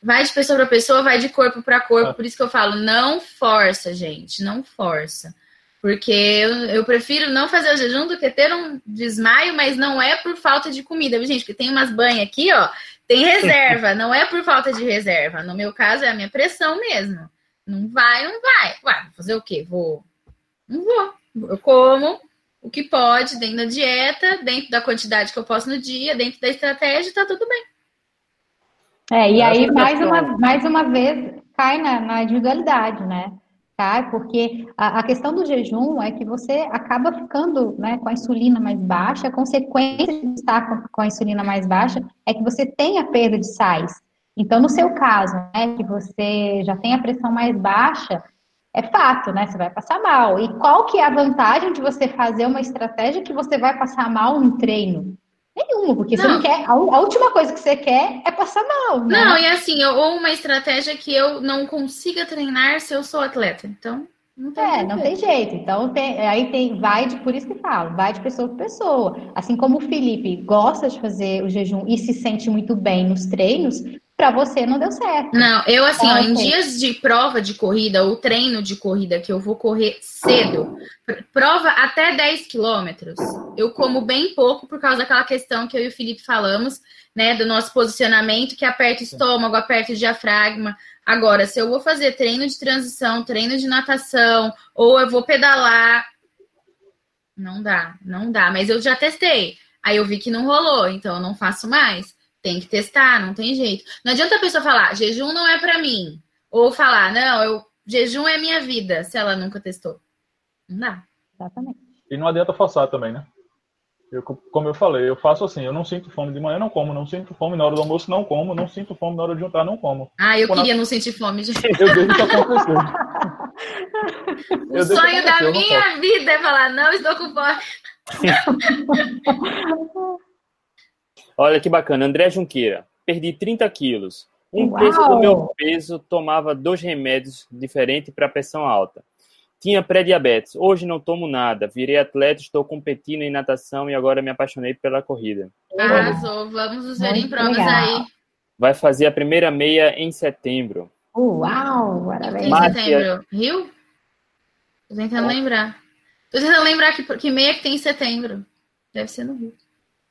vai de pessoa para pessoa, vai de corpo para corpo. Ah. Por isso que eu falo, não força, gente, não força. Porque eu, eu, prefiro não fazer o jejum do que ter um desmaio, mas não é por falta de comida, gente? Porque tem umas banhas aqui, ó, tem reserva, não é por falta de reserva. No meu caso, é a minha pressão mesmo. Não vai, não vai. Ué, vou fazer o quê? Vou. Não vou. Eu como o que pode dentro da dieta, dentro da quantidade que eu posso no dia, dentro da estratégia, tá tudo bem. É, e aí, mais uma, mais uma vez, cai na, na individualidade, né? Cai, porque a, a, questão do jejum é que você acaba ficando né, com a insulina mais baixa, a consequência de estar com, com a insulina mais baixa é que você tem a perda de sais. Então, no seu caso, né, que você já tem a pressão mais baixa, é fato, né? Você vai passar mal. E qual que é a vantagem de você fazer uma estratégia que você vai passar mal no treino? Nenhuma, porque não. você não quer. A, última coisa que você quer é passar mal. Né? Não, e assim, ou uma estratégia que eu não consiga treinar se eu sou atleta. Então. Não tem é, não tem jeito. Então, tem, aí tem, vai de, por isso que falo, vai de pessoa para pessoa. Assim como o Felipe gosta de fazer o jejum e se sente muito bem nos treinos, para você não deu certo. Não, eu assim, ó, em dias de prova de corrida ou treino de corrida que eu vou correr cedo, prova até 10 quilômetros, eu como bem pouco por causa daquela questão que eu e o Felipe falamos, né, do nosso posicionamento que aperta o estômago, aperta o diafragma. Agora, se eu vou fazer treino de transição, treino de natação, ou eu vou pedalar, não dá, não dá. Mas eu já testei. Aí eu vi que não rolou, então eu não faço mais. Tem que testar, não tem jeito. Não adianta a pessoa falar, jejum não é para mim. Ou falar, não, eu, jejum é minha vida, se ela nunca testou. Não dá. Exatamente. E não adianta forçar também, né? Eu, como eu falei, eu faço assim, eu não sinto fome de manhã, não como, não sinto fome na hora do almoço, não como, não sinto fome na hora de jantar, não como. Ah, eu Quando queria a... não sentir fome, gente. Eu deixo isso acontecer. o sonho da minha vida é falar, não estou com fome. Olha que bacana. André Junqueira. Perdi 30 quilos. Um peso do meu peso tomava dois remédios diferentes para pressão alta. Tinha pré-diabetes. Hoje não tomo nada. Virei atleta, estou competindo em natação e agora me apaixonei pela corrida. Arrasou. Vamos nos ver em provas legal. aí. Vai fazer a primeira meia em setembro. Uau! Parabéns. Em setembro? Rio? Tô tentando é. lembrar. Tô tentando lembrar que, que meia que tem em setembro. Deve ser no Rio.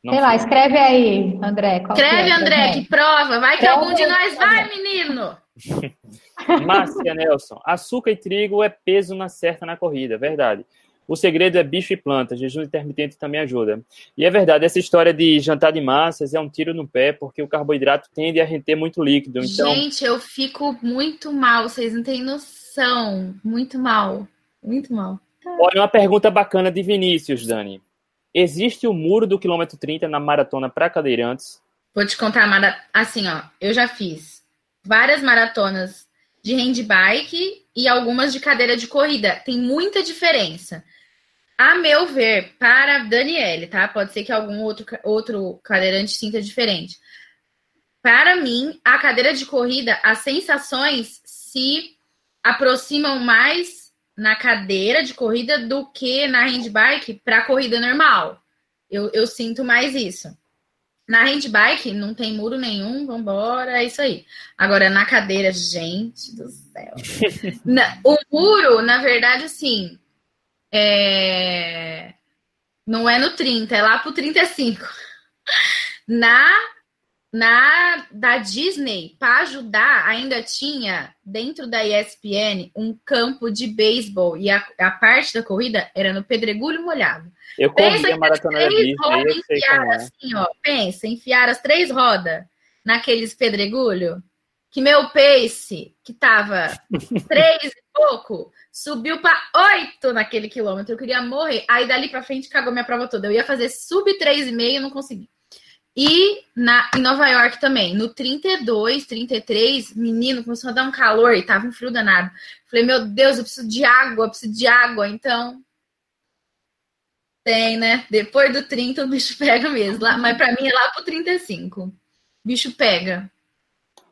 Não Sei lá, escreve aí, André. escreve, é, André, que prova. Vai que escreve algum de nós vai, menino. Márcia Nelson, açúcar e trigo é peso na certa na corrida, verdade. O segredo é bicho e planta, jejum intermitente também ajuda. E é verdade, essa história de jantar de massas é um tiro no pé, porque o carboidrato tende a render muito líquido. Então... Gente, eu fico muito mal, vocês não têm noção. Muito mal, muito mal. Olha, uma pergunta bacana de Vinícius, Dani. Existe o muro do quilômetro 30 na maratona para cadeirantes? Vou te contar, assim, ó, eu já fiz várias maratonas de handbike e algumas de cadeira de corrida. Tem muita diferença. A meu ver, para Daniele, tá? Pode ser que algum outro, outro cadeirante sinta diferente. Para mim, a cadeira de corrida, as sensações se aproximam mais na cadeira de corrida do que na handbike para corrida normal. Eu, eu sinto mais isso. Na handbike não tem muro nenhum, vambora, é isso aí. Agora, na cadeira, gente do céu. na, o muro, na verdade, assim, é... não é no 30, é lá pro 35. Na na da Disney, para ajudar, ainda tinha dentro da ESPN um campo de beisebol e a, a, parte da corrida era no pedregulho molhado. Eu pensa a maratona da Disney, enfiar é. assim, ó, pensa, enfiar as três rodas naqueles pedregulho, que meu pace, que tava 3 e pouco, subiu para 8 naquele quilômetro. Eu queria morrer. Aí dali para frente cagou minha prova toda. Eu ia fazer sub 3,5 não consegui. E na, em Nova York também, no 32, 33, menino, começou a dar um calor e tava um frio danado. Falei, meu Deus, eu preciso de água, eu preciso de água. Então, tem, né? Depois do 30 o bicho pega mesmo. Lá, mas para mim é lá pro 35. O bicho pega.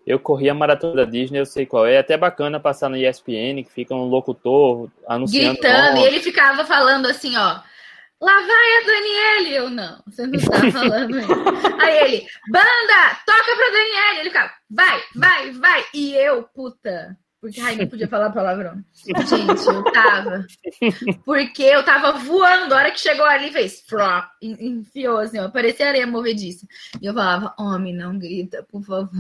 Eu corri a maratona da Disney, eu sei qual é. É até bacana passar no ESPN, que fica um locutor anunciando. Gritando, e ele ficava falando assim, ó. Lá vai a Daniele! Eu não, você não tá falando. Aí ele, banda, toca pra Daniele! Ele ficava, vai, vai, vai! E eu, puta, porque ai, não podia falar palavrão. Gente, eu tava. Porque eu tava voando. A hora que chegou ali, fez. Fró, enfiou assim, ó. Parecia areia movediça. E eu falava: Homem, não grita, por favor.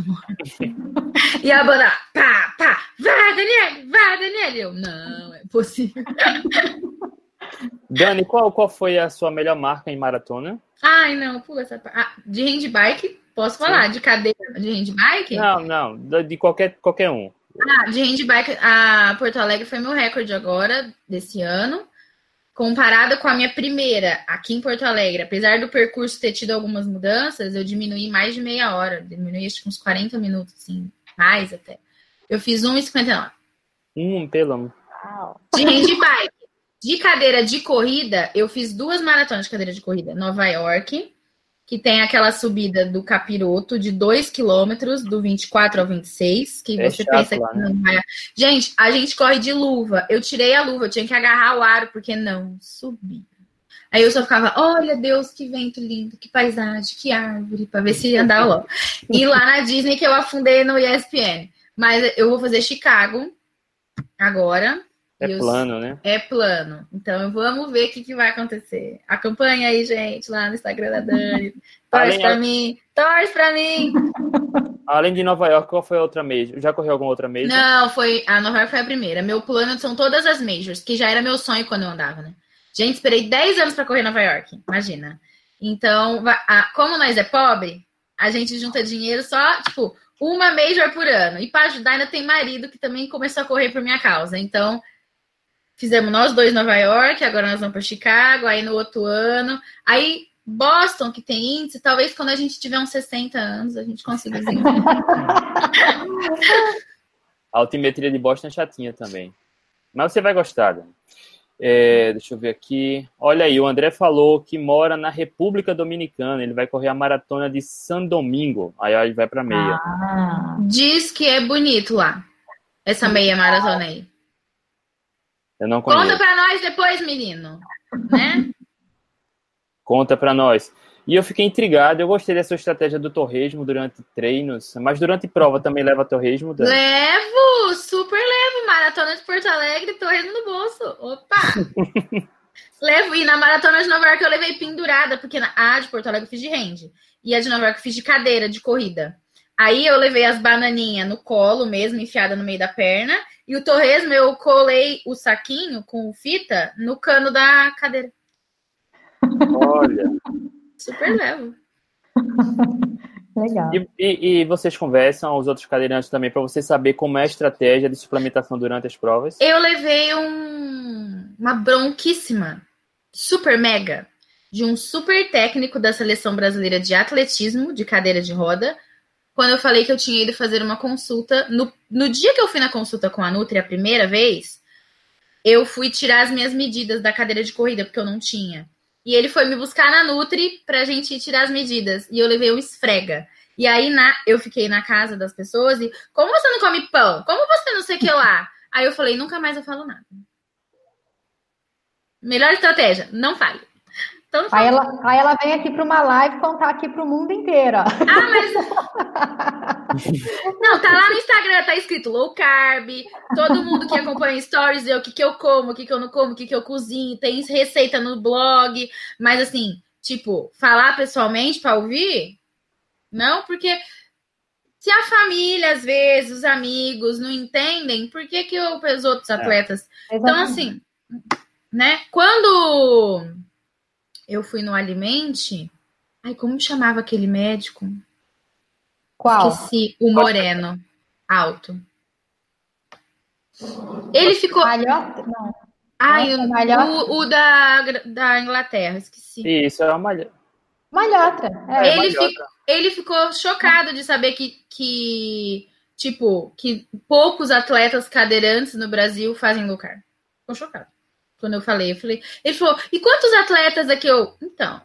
E a banda, pá, pá, vai, Daniele, vai, Daniele. Eu, não, é possível. Dani, qual, qual foi a sua melhor marca em maratona? Ai, não, pula essa parte. Ah, de handbike, posso falar? Sim. De cadeira de handbike? Não, não, de qualquer, qualquer um. Ah, de handbike, a Porto Alegre foi meu recorde agora, desse ano. Comparada com a minha primeira aqui em Porto Alegre, apesar do percurso ter tido algumas mudanças, eu diminuí mais de meia hora. Diminuí acho que uns 40 minutos, assim, mais até. Eu fiz 1,59. Um, pelo De handbike. De cadeira de corrida, eu fiz duas maratonas de cadeira de corrida. Nova York que tem aquela subida do capiroto de 2 quilômetros, do 24 ao 26, que é você chato, pensa que né? não vai. Gente, a gente corre de luva. Eu tirei a luva, eu tinha que agarrar o aro, porque não subia. Aí eu só ficava, olha Deus, que vento lindo, que paisagem, que árvore, para ver se andava logo. E lá na Disney que eu afundei no ESPN. Mas eu vou fazer Chicago agora. É eu... plano, né? É plano. Então vamos ver o que, que vai acontecer. Acompanha aí, gente, lá no Instagram da Dani. Torce pra mim. Torce pra mim. Além de Nova York, qual foi a outra major? Já correu alguma outra major? Não, foi a Nova York foi a primeira. Meu plano são todas as majors, que já era meu sonho quando eu andava, né? Gente, esperei 10 anos para correr Nova York, imagina. Então, como nós é pobre, a gente junta dinheiro só, tipo, uma major por ano. E para ajudar, ainda tem marido que também começou a correr por minha causa. Então, Fizemos nós dois Nova York, agora nós vamos para Chicago, aí no outro ano. Aí Boston, que tem índice, talvez quando a gente tiver uns 60 anos a gente consiga desenvolver. a altimetria de Boston é chatinha também. Mas você vai gostar, É, deixa eu ver aqui. Olha aí, o André falou que mora na República Dominicana. Ele vai correr a maratona de San Domingo. Aí ele vai para meia. Ah. Diz que é bonito lá. Essa meia maratona aí. Eu não conheço. Conta para nós depois, menino. Né? Conta para nós. E eu fiquei intrigado, eu gostei dessa estratégia do torresmo durante treinos, mas durante prova também leva torresmo? Dani? Levo, super levo. Maratona de Porto Alegre, torresmo no bolso. Opa! levo, e na maratona de Nova York eu levei pendurada, porque a de Porto Alegre eu fiz de rende. E a de Nova York eu fiz de cadeira, de corrida. Aí eu levei as bananinhas no colo mesmo, enfiada no meio da perna. E o torresmo, eu colei o saquinho com fita no cano da cadeira. Olha. Super levo. Legal. E, e, e, vocês conversam, os outros cadeirantes também, para você saber como é a estratégia de suplementação durante as provas? Eu levei um, uma bronquíssima, super mega, de um super técnico da seleção brasileira de atletismo, de cadeira de roda, quando eu falei que eu tinha ido fazer uma consulta. No, no dia que eu fui na consulta com a Nutri a primeira vez, eu fui tirar as minhas medidas da cadeira de corrida, porque eu não tinha. E ele foi me buscar na Nutri pra gente tirar as medidas. E eu levei um esfrega. E aí na, eu fiquei na casa das pessoas e, como você não come pão? Como você não sei o que lá? Aí eu falei, nunca mais eu falo nada. Melhor estratégia, não fale. Então, aí, ela, aí ela vem aqui para uma live contar aqui para o mundo inteiro. Ah, mas. Não, tá lá no Instagram, tá escrito low carb. Todo mundo que acompanha stories vê o que, que eu como, o que, que eu não como, o que, que eu cozinho. Tem receita no blog. Mas assim, tipo, falar pessoalmente para ouvir? Não, porque se a família, às vezes, os amigos não entendem, por que, que os outros é. atletas. É, então, assim, né? Quando eu fui no Alimente. Ai, como chamava aquele médico? Qual? Esqueci. O Moreno. Alto. Ele ficou. Malhota? Não. Ai, Nossa, o, malhota. o, o da, da Inglaterra, esqueci. Isso, é uma malha. Malhota. É. ele, malhota. fi- ele ficou chocado de saber que, que, tipo, que poucos atletas cadeirantes no Brasil fazem low carb. Ficou chocado. Quando eu falei, eu falei. Ele falou, e quantos atletas aqui eu. Então,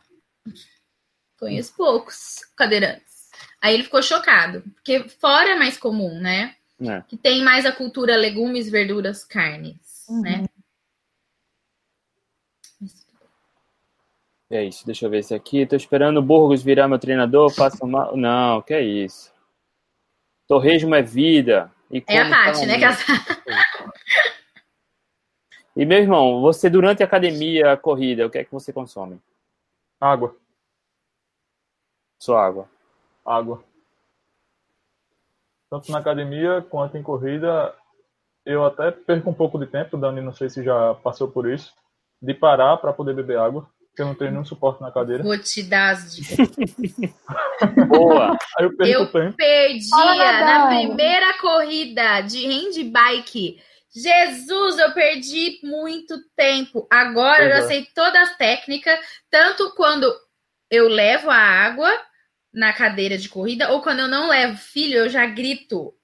conheço poucos cadeirantes. Aí ele ficou chocado, porque fora é mais comum, né? É. Que tem mais a cultura legumes, verduras, carnes, Uhum. né? É isso, deixa eu ver esse aqui. Tô esperando o Burgos virar meu treinador, faça mal. Não, que é isso. Torresmo é vida. E É a tá né? um- que ela- E meu irmão, você durante a academia, a corrida, o que é que você consome? Água. Só água. Água. Tanto na academia quanto em corrida, eu até perco um pouco de tempo, Dani, não sei se já passou por isso, de parar para poder beber água, porque eu não tenho nenhum suporte na cadeira. Vou te dar as dicas. Boa. Aí eu perco Eu o tempo. perdia Fala, na primeira corrida de handbike. Jesus, eu perdi muito tempo. Agora eu Pois já é. sei todas as técnicas, tanto quando eu levo a água na cadeira de corrida ou quando eu não levo filho, eu já grito.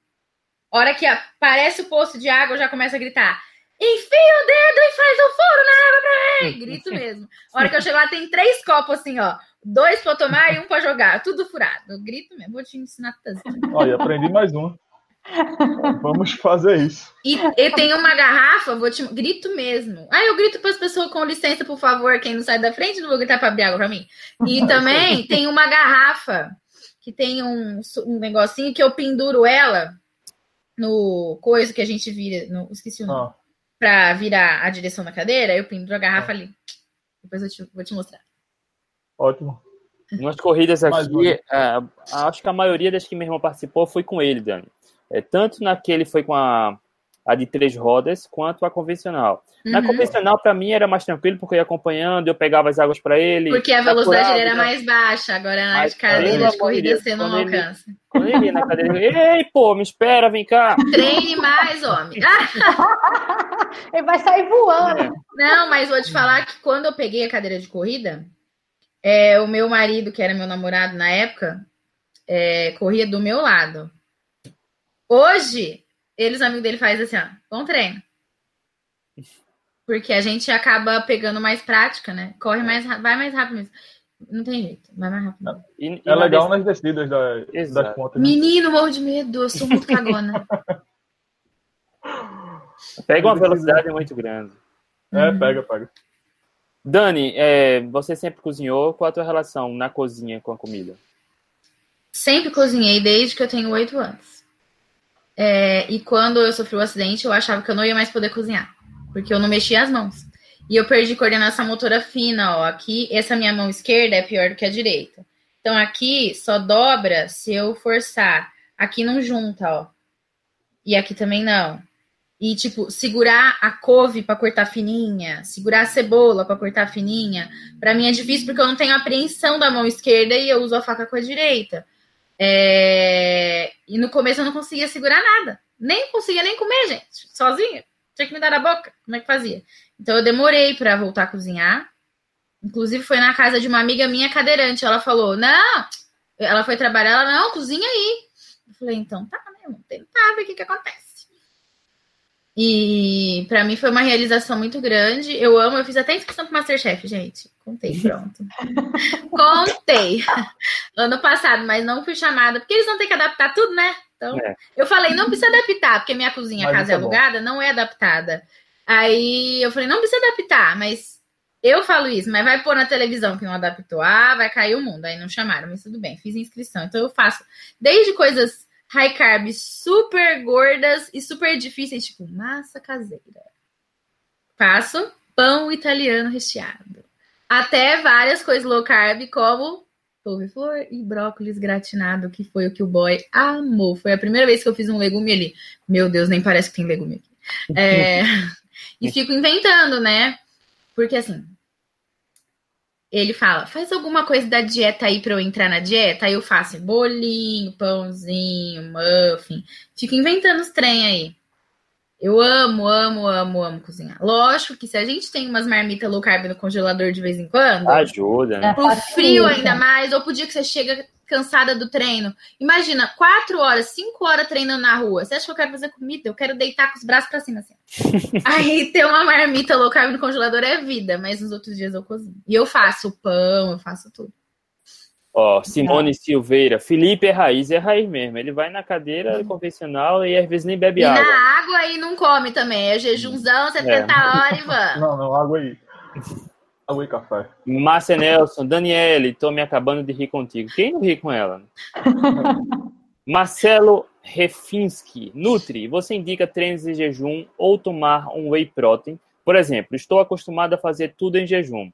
Hora que aparece o poço de água, eu já começo a gritar. Enfia o dedo e faz um furo na água pra mim! Grito mesmo. Hora que eu chego lá, tem três copos assim, ó. Dois pra eu tomar e um pra jogar. Tudo furado. Eu grito mesmo. Vou te ensinar tanto. Olha, aprendi mais uma. Vamos fazer isso. E eu tenho uma garrafa, vou te grito mesmo. Ah, eu grito para as pessoas com licença, por favor, quem não sai da frente, não vou gritar para abrir água para mim. E também tem uma garrafa que tem um, um negocinho que eu penduro ela no coisa que a gente vira, no, esqueci o nome, Ah, para virar a direção da cadeira, eu penduro a garrafa ali. Depois eu te- vou te mostrar. ótimo. Umas corridas aqui, é, acho que a maioria das que meu irmão participou foi com ele, Dani. É, tanto naquele foi com a, a de três rodas, quanto a convencional. Na Uhum. convencional, para mim, era mais tranquilo, porque eu ia acompanhando, eu pegava as águas para ele. Porque a velocidade procurava, era né? mais baixa, agora na Mas, de cadeira de corrida você não quando ele- alcança. Quando ele ia na cadeira, ei, pô, me espera, vem cá. Treine mais, homem. Ele vai sair voando. É, Não, mas vou te falar que quando eu peguei a cadeira de corrida, é, o meu marido, que era meu namorado na época, é, corria do meu lado. Hoje, eles, amigos dele, fazem assim, ó, bom treino. Porque a gente acaba pegando mais prática, né? Corre mais, vai mais rápido mesmo. Não tem jeito, vai mais rápido. e- e É legal nas descidas da- Exato. das pontas. né? Menino, morro de medo, eu sou muito cagona. Pega uma velocidade muito grande. É, pega, pega. Dani, é, você sempre cozinhou? Qual a tua relação na cozinha com a comida? Sempre cozinhei desde que eu tenho oito anos. É, e quando eu sofri o acidente, eu achava que eu não ia mais poder cozinhar, porque eu não mexia as mãos. E eu perdi coordenação motora fina, ó. Aqui, essa minha mão esquerda é pior do que a direita. Então aqui só dobra se eu forçar. Aqui não junta, ó. E aqui também não. E tipo, segurar a couve para cortar fininha, segurar a cebola para cortar fininha, Pra mim é difícil porque eu não tenho apreensão da mão esquerda e eu uso a faca com a direita. É, E no começo eu não conseguia segurar nada. Nem conseguia nem comer, gente. Sozinha. Tinha que me dar na boca. Como é que fazia? Então eu demorei pra voltar a cozinhar. Inclusive foi na casa de uma amiga minha cadeirante. Ela falou: Não, ela foi trabalhar, ela não, cozinha aí. Eu falei: Então tá, né? Vamos tentar ver o que, que acontece. E pra mim foi uma realização muito grande. Eu amo, eu fiz até inscrição pro Masterchef, gente. Contei, pronto. Contei. Ano passado, mas não fui chamada, porque eles vão ter que adaptar tudo, né? Então, É. eu falei, não precisa adaptar, porque minha cozinha, Mas casa é é bom. alugada, não é adaptada. Aí eu falei, não precisa adaptar, mas eu falo isso, mas vai pôr na televisão que não adaptou. Ah, vai cair o mundo. Aí não chamaram, mas tudo bem, fiz inscrição. Então eu faço desde coisas high carb super gordas e super difíceis, tipo massa caseira. Faço pão italiano recheado. Até várias coisas low carb, como couve-flor e brócolis gratinado, que foi o que o boy amou. Foi a primeira vez que eu fiz um legume ali. Meu Deus, nem parece que tem legume aqui. É, e fico inventando, né? Porque assim, ele fala, faz alguma coisa da dieta aí pra eu entrar na dieta. Aí eu faço bolinho, pãozinho, muffin. Fico inventando os trem aí. Eu amo, amo, amo, amo cozinhar. Lógico que se a gente tem umas marmitas low carb no congelador de vez em quando. Ajuda, né? Pro frio ainda mais, ou pro dia que você chega cansada do treino. Imagina, quatro horas, cinco horas treinando na rua. Você acha que eu quero fazer comida? Eu quero deitar com os braços pra cima, assim. Aí ter uma marmita low carb no congelador é vida, mas nos outros dias eu cozinho. E eu faço pão, eu faço tudo. Ó, Simone Silveira, Felipe é raiz, é raiz mesmo. Ele vai na cadeira convencional e às vezes nem bebe E água. na água e não come também. É jejumzão, 70 horas e vamos. Não, não, água aí. Água e café. Márcia Nelson, Daniele, tô me acabando de rir contigo. Quem não ri com ela? Marcelo Refinski, Nutri, você indica treinos em jejum ou tomar um whey protein? Por exemplo, estou acostumado a fazer tudo em jejum,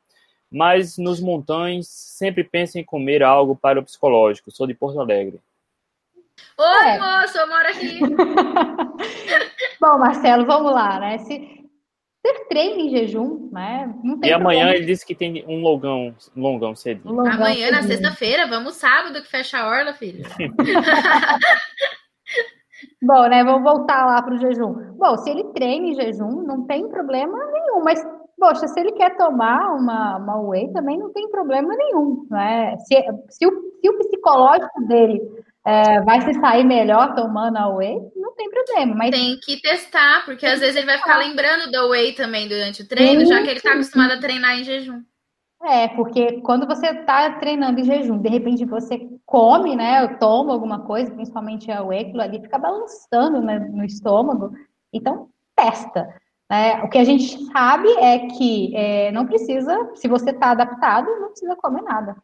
mas nos montões sempre penso em comer algo para o psicológico. Sou de Porto Alegre. Oi, É. moço, eu moro aqui. Bom, Marcelo, vamos lá, né? Se você treina em jejum, né? Não tem E amanhã problema. ele disse que tem um longão, longão cedinho. Longão Amanhã, na sexta-feira, vamos sábado que fecha a orla, filho. Bom, né? Vamos voltar lá para o jejum. Bom, se ele treina em jejum, não tem problema nenhum. Mas, poxa, se ele quer tomar uma, uma whey, também não tem problema nenhum, né? Se, se, o, se o psicológico dele é, vai se sair melhor tomando a whey, não tem problema. Mas Tem que testar, porque às vezes ele vai ficar lembrando do whey também durante o treino, já que ele tá acostumado a treinar em jejum. É, porque quando você está treinando em jejum, de repente você come, né, toma alguma coisa, principalmente a whey, aquilo ali fica balançando né, no estômago, então testa. Né? O que a gente sabe é que é, não precisa, se você está adaptado, não precisa comer nada.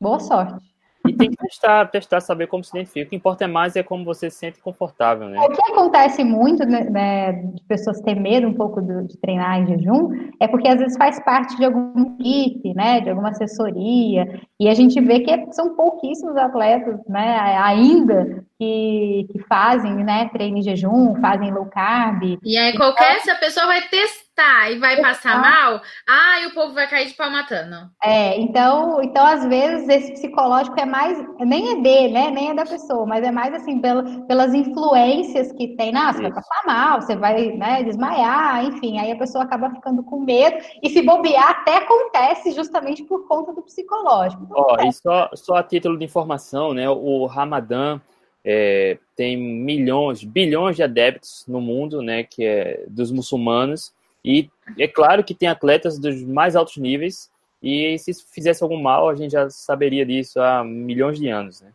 Boa sorte. E tem que testar, testar, saber como se identifica. O que importa mais é como você se sente confortável, né? O que acontece muito, né, né, de pessoas ter medo um pouco do- de treinar em jejum, é porque às vezes faz parte de alguma equipe, né, de alguma assessoria, e a gente vê que são pouquíssimos atletas, né, ainda que, que fazem, né, treino em jejum, fazem low carb. E aí qualquer, se a pessoa vai testar e vai passar mal, ai, o povo vai cair de pau matando. É, então, então às vezes esse psicológico é mais, nem é dele, né, nem é da pessoa, mas é mais assim pela, pelas influências que tem, ah, você vai passar mal, você vai, né, desmaiar, enfim, aí a pessoa acaba ficando com medo e se bobear até acontece justamente por conta do psicológico. Então, Ó, e só, só a título de informação, né? O Ramadã é, tem milhões, bilhões de adeptos no mundo, né? Que é dos muçulmanos. E é claro que tem atletas dos mais altos níveis. E se isso fizesse algum mal, a gente já saberia disso há milhões de anos, né?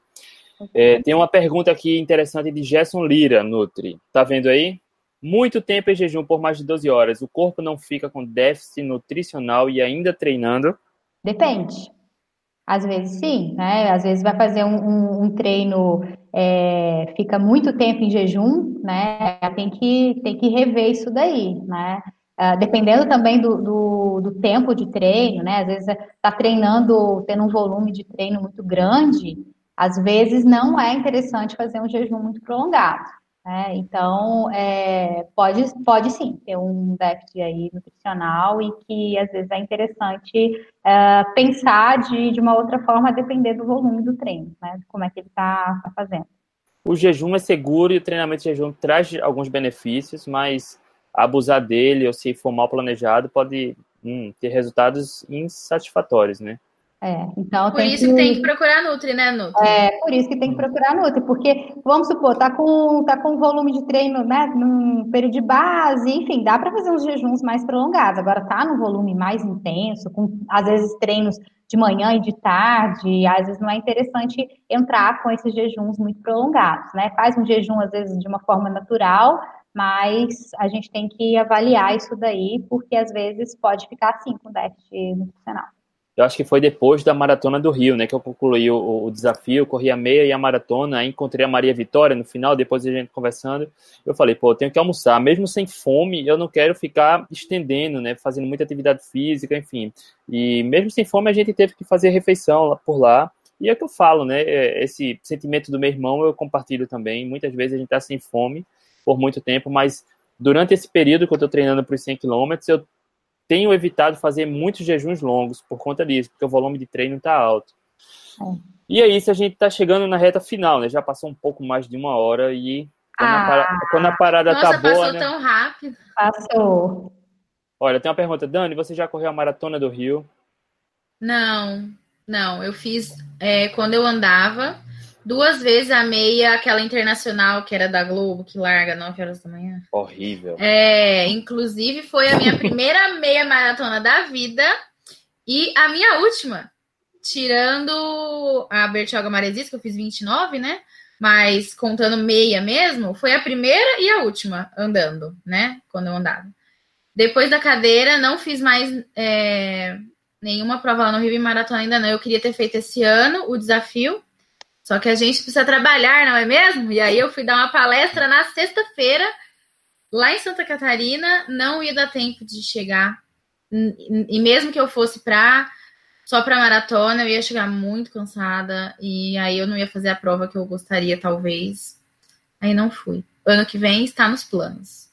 É, tem uma pergunta aqui interessante de Gerson Lira, Nutri. Tá vendo aí? Muito tempo em jejum por mais de 12 horas. O corpo não fica com déficit nutricional e ainda treinando. Depende. Às vezes sim, né? Às vezes vai fazer um, um- um treino, é, fica muito tempo em jejum, né? Tem que, tem que rever isso daí, né? Ah, dependendo também do, do, do tempo de treino, né? Às vezes está treinando, tendo um volume de treino muito grande, às vezes não é interessante fazer um jejum muito prolongado, né? Então, é, pode, pode sim ter um déficit aí nutricional e que às vezes é interessante é, pensar de, de uma outra forma depender do volume do treino, né? Como é que ele está fazendo. O jejum é seguro e o treinamento de jejum traz alguns benefícios, mas abusar dele ou se for mal planejado pode hum, ter resultados insatisfatórios, né? É, então Por tem isso que tem que procurar Nutri, né, Nutri? É, por isso que tem que procurar Nutri, porque, vamos supor, tá com, tá com volume de treino, né, num período de base, enfim, dá para fazer uns jejuns mais prolongados. Agora tá num volume mais intenso, com às vezes treinos de manhã e de tarde, às vezes não é interessante entrar com esses jejuns muito prolongados, né? Faz um jejum, às vezes, de uma forma natural, mas a gente tem que avaliar isso daí, porque às vezes pode ficar assim com déficit nutricional. Eu acho que foi depois da maratona do Rio, né, que eu concluí o, o desafio, corri a meia e a maratona, encontrei a Maria Vitória no final, depois a gente conversando, eu falei, pô, eu tenho que almoçar, mesmo sem fome, eu não quero ficar estendendo, né, fazendo muita atividade física, enfim. E mesmo sem fome a gente teve que fazer refeição lá por lá. E é o que eu falo, né, esse sentimento do meu irmão eu compartilho também. Muitas vezes a gente tá sem fome por muito tempo, mas durante esse período que eu tô treinando para os 100 quilômetros, eu tenho evitado fazer muitos jejuns longos por conta disso, porque o volume de treino está alto. É. E é isso, a gente está chegando na reta final, né? Já passou um pouco mais de uma hora e Quando, a, para... Ah, quando a parada Nossa, tá boa, passou né? tão rápido. passou. Olha, tem uma pergunta. Dani, você já correu a maratona do Rio? Não, não. Eu fiz é, quando eu andava duas vezes a meia, aquela internacional que era da Globo, que larga 9 horas da manhã. Horrível. É, inclusive foi a minha primeira meia maratona da vida e a minha última, tirando a Bertioga Maresias, que eu fiz 29, né? Mas contando meia mesmo, foi a primeira e a última andando, né? Quando eu andava. Depois da cadeira, não fiz mais é, nenhuma prova lá no Rio e Maratona ainda não. Eu queria ter feito esse ano o desafio, só que a gente precisa trabalhar, não é mesmo? E aí eu fui dar uma palestra na sexta-feira, lá em Santa Catarina, não ia dar tempo de chegar. E mesmo que eu fosse só para maratona, eu ia chegar muito cansada e aí eu não ia fazer a prova que eu gostaria, talvez. Aí não fui. Ano que vem está nos planos.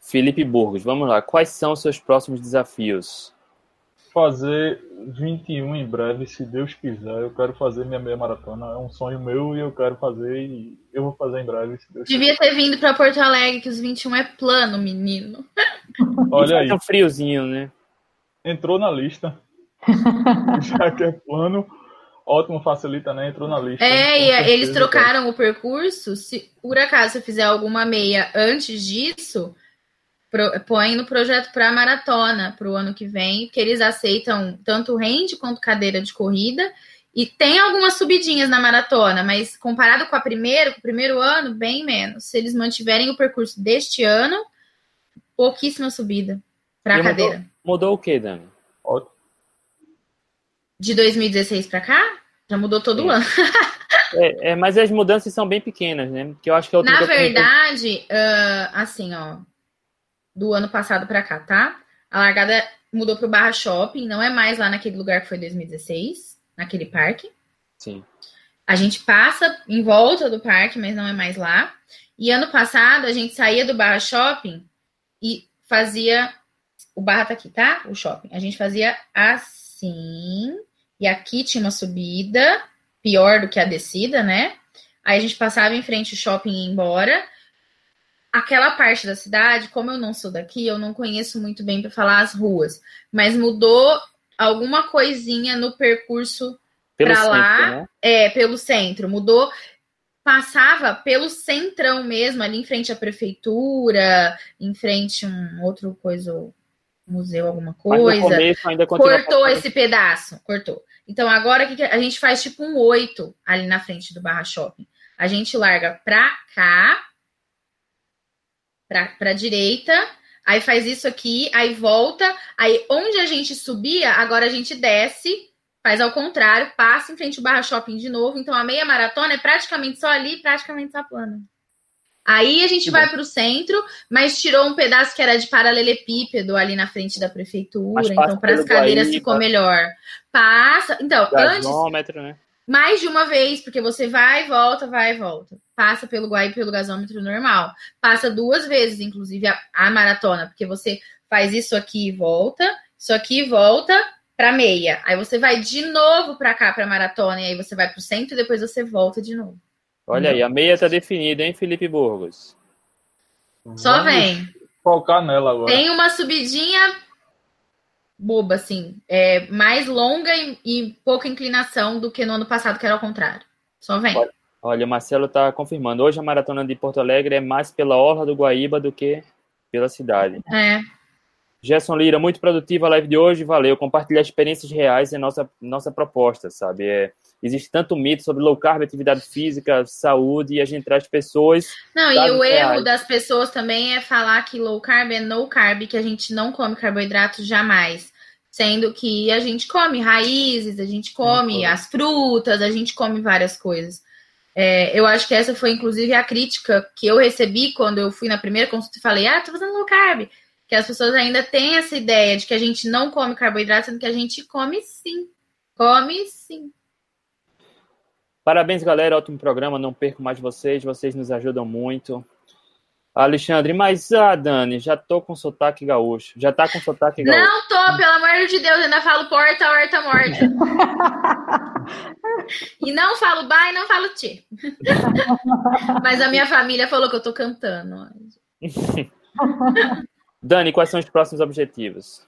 Felipe Burgos, vamos lá. Quais são os seus próximos desafios? Fazer 21 em breve, se Deus quiser. Eu quero fazer minha meia maratona. É um sonho meu e eu quero fazer e eu vou fazer em breve, se Deus Devia ter vindo para Porto Alegre, que os 21 é plano, menino. Olha aí, Tá friozinho, né? entrou na lista. Já que é plano, ótimo, facilita, né? Entrou na lista. É, e certeza, eles trocaram o percurso. Se por acaso eu fizer alguma meia antes disso, pro- põe no projeto para maratona para o ano que vem, que eles aceitam tanto rende quanto cadeira de corrida. E tem algumas subidinhas na maratona, mas comparado com a primeira, com o primeiro ano, bem menos. Se eles mantiverem o percurso deste ano, pouquíssima subida para a cadeira. Mudou o que, Dani? De 2016 para cá, já mudou todo o ano. É, é, mas as mudanças são bem pequenas, né? Porque eu acho que a outra Na verdade, ah, assim, ó, do ano passado pra cá, tá? A largada mudou pro Barra Shopping, não é mais lá naquele lugar que foi 2016, naquele parque. Sim. A gente passa em volta do parque, mas não é mais lá. E ano passado a gente saía do Barra Shopping e fazia. O Barra tá aqui, tá? O shopping. A gente fazia assim. E aqui tinha uma subida, pior do que a descida, né? Aí a gente passava em frente ao shopping e ia embora. Aquela parte da cidade, como eu não sou daqui, eu não conheço muito bem para falar as ruas, mas mudou alguma coisinha no percurso centro, lá, né? é, pelo centro, mudou, passava pelo centrão mesmo, ali em frente à prefeitura, em frente a um outro coisa, museu, alguma coisa. Cortou esse pedaço, cortou. Então agora que a gente faz tipo um oito ali na frente do Barra Shopping. A gente larga pra cá, pra, pra direita, aí faz isso aqui, aí volta, aí onde a gente subia, agora a gente desce, faz ao contrário, passa em frente ao Barra Shopping de novo. Então a meia maratona é praticamente só ali, praticamente só plana. Aí a gente Que vai para o centro, mas tirou um pedaço que era de paralelepípedo ali na frente da prefeitura. Então, para as cadeiras Guaíba. ficou melhor. Passa. Então, antes, né? mais de uma vez, porque você vai e volta, vai e volta. Passa pelo e pelo gasômetro normal. Passa duas vezes, inclusive, a, a maratona, porque você faz isso aqui e volta, isso aqui e volta para meia. Aí você vai de novo para cá para maratona, e aí você vai para o centro e depois você volta de novo. Olha aí, a meia tá definida, hein, Felipe Burgos? Só Vamos vem. Focar nela agora. Tem uma subidinha boba, assim, é mais longa e, e pouca inclinação do que no ano passado, que era ao contrário. Só vem. Olha, o Marcelo tá confirmando. Hoje a maratona de Porto Alegre é mais pela orla do Guaíba do que pela cidade. É. Gerson Lira, muito produtiva a live de hoje, valeu. Compartilhar experiências reais é nossa, nossa proposta, sabe? É, existe tanto mito sobre low carb, atividade física, saúde, e a gente traz pessoas. Não, e o erro reais. das pessoas também é falar que low carb é no carb, que a gente não come carboidrato jamais. Sendo que a gente come raízes, a gente come as frutas, a gente come várias coisas. É, eu acho que essa foi, inclusive, a crítica que eu recebi quando eu fui na primeira consulta e falei, ah, tô fazendo low carb. Que as pessoas ainda têm essa ideia de que a gente não come carboidrato, sendo que a gente come sim. Come sim. Parabéns, galera, ótimo programa, não perco mais vocês, vocês nos ajudam muito. Alexandre, mas ah, Dani, já tô com sotaque gaúcho. Já tá com sotaque gaúcho. Não tô, pelo amor de Deus, ainda falo porta, horta, morta. e não falo bye, não falo tchê. Mas a minha família falou que eu tô cantando. Dani, quais são os próximos objetivos?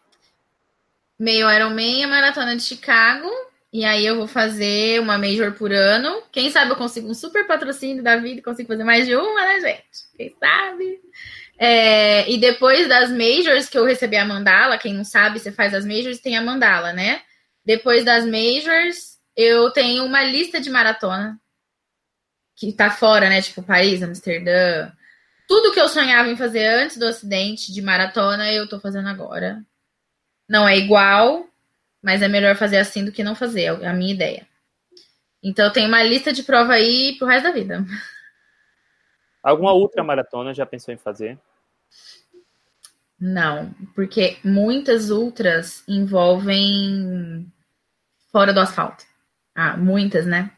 Meio Ironman, a maratona de Chicago. E aí eu vou fazer uma major por ano. Quem sabe eu consigo um super patrocínio da vida e consigo fazer mais de uma, né, gente? Quem sabe? É, e depois das majors que eu recebi a mandala, quem não sabe, você faz as majors tem a mandala, né? Depois das majors, eu tenho uma lista de maratona que tá fora, né? Tipo Paris, Amsterdã. Tudo que eu sonhava em fazer antes do acidente de maratona, eu tô fazendo agora. Não é igual, mas é melhor fazer assim do que não fazer, é a minha ideia. Então eu tenho uma lista de prova aí pro resto da vida. Alguma outra maratona já pensou em fazer? Não, porque muitas ultras envolvem fora do asfalto. Ah, muitas, né?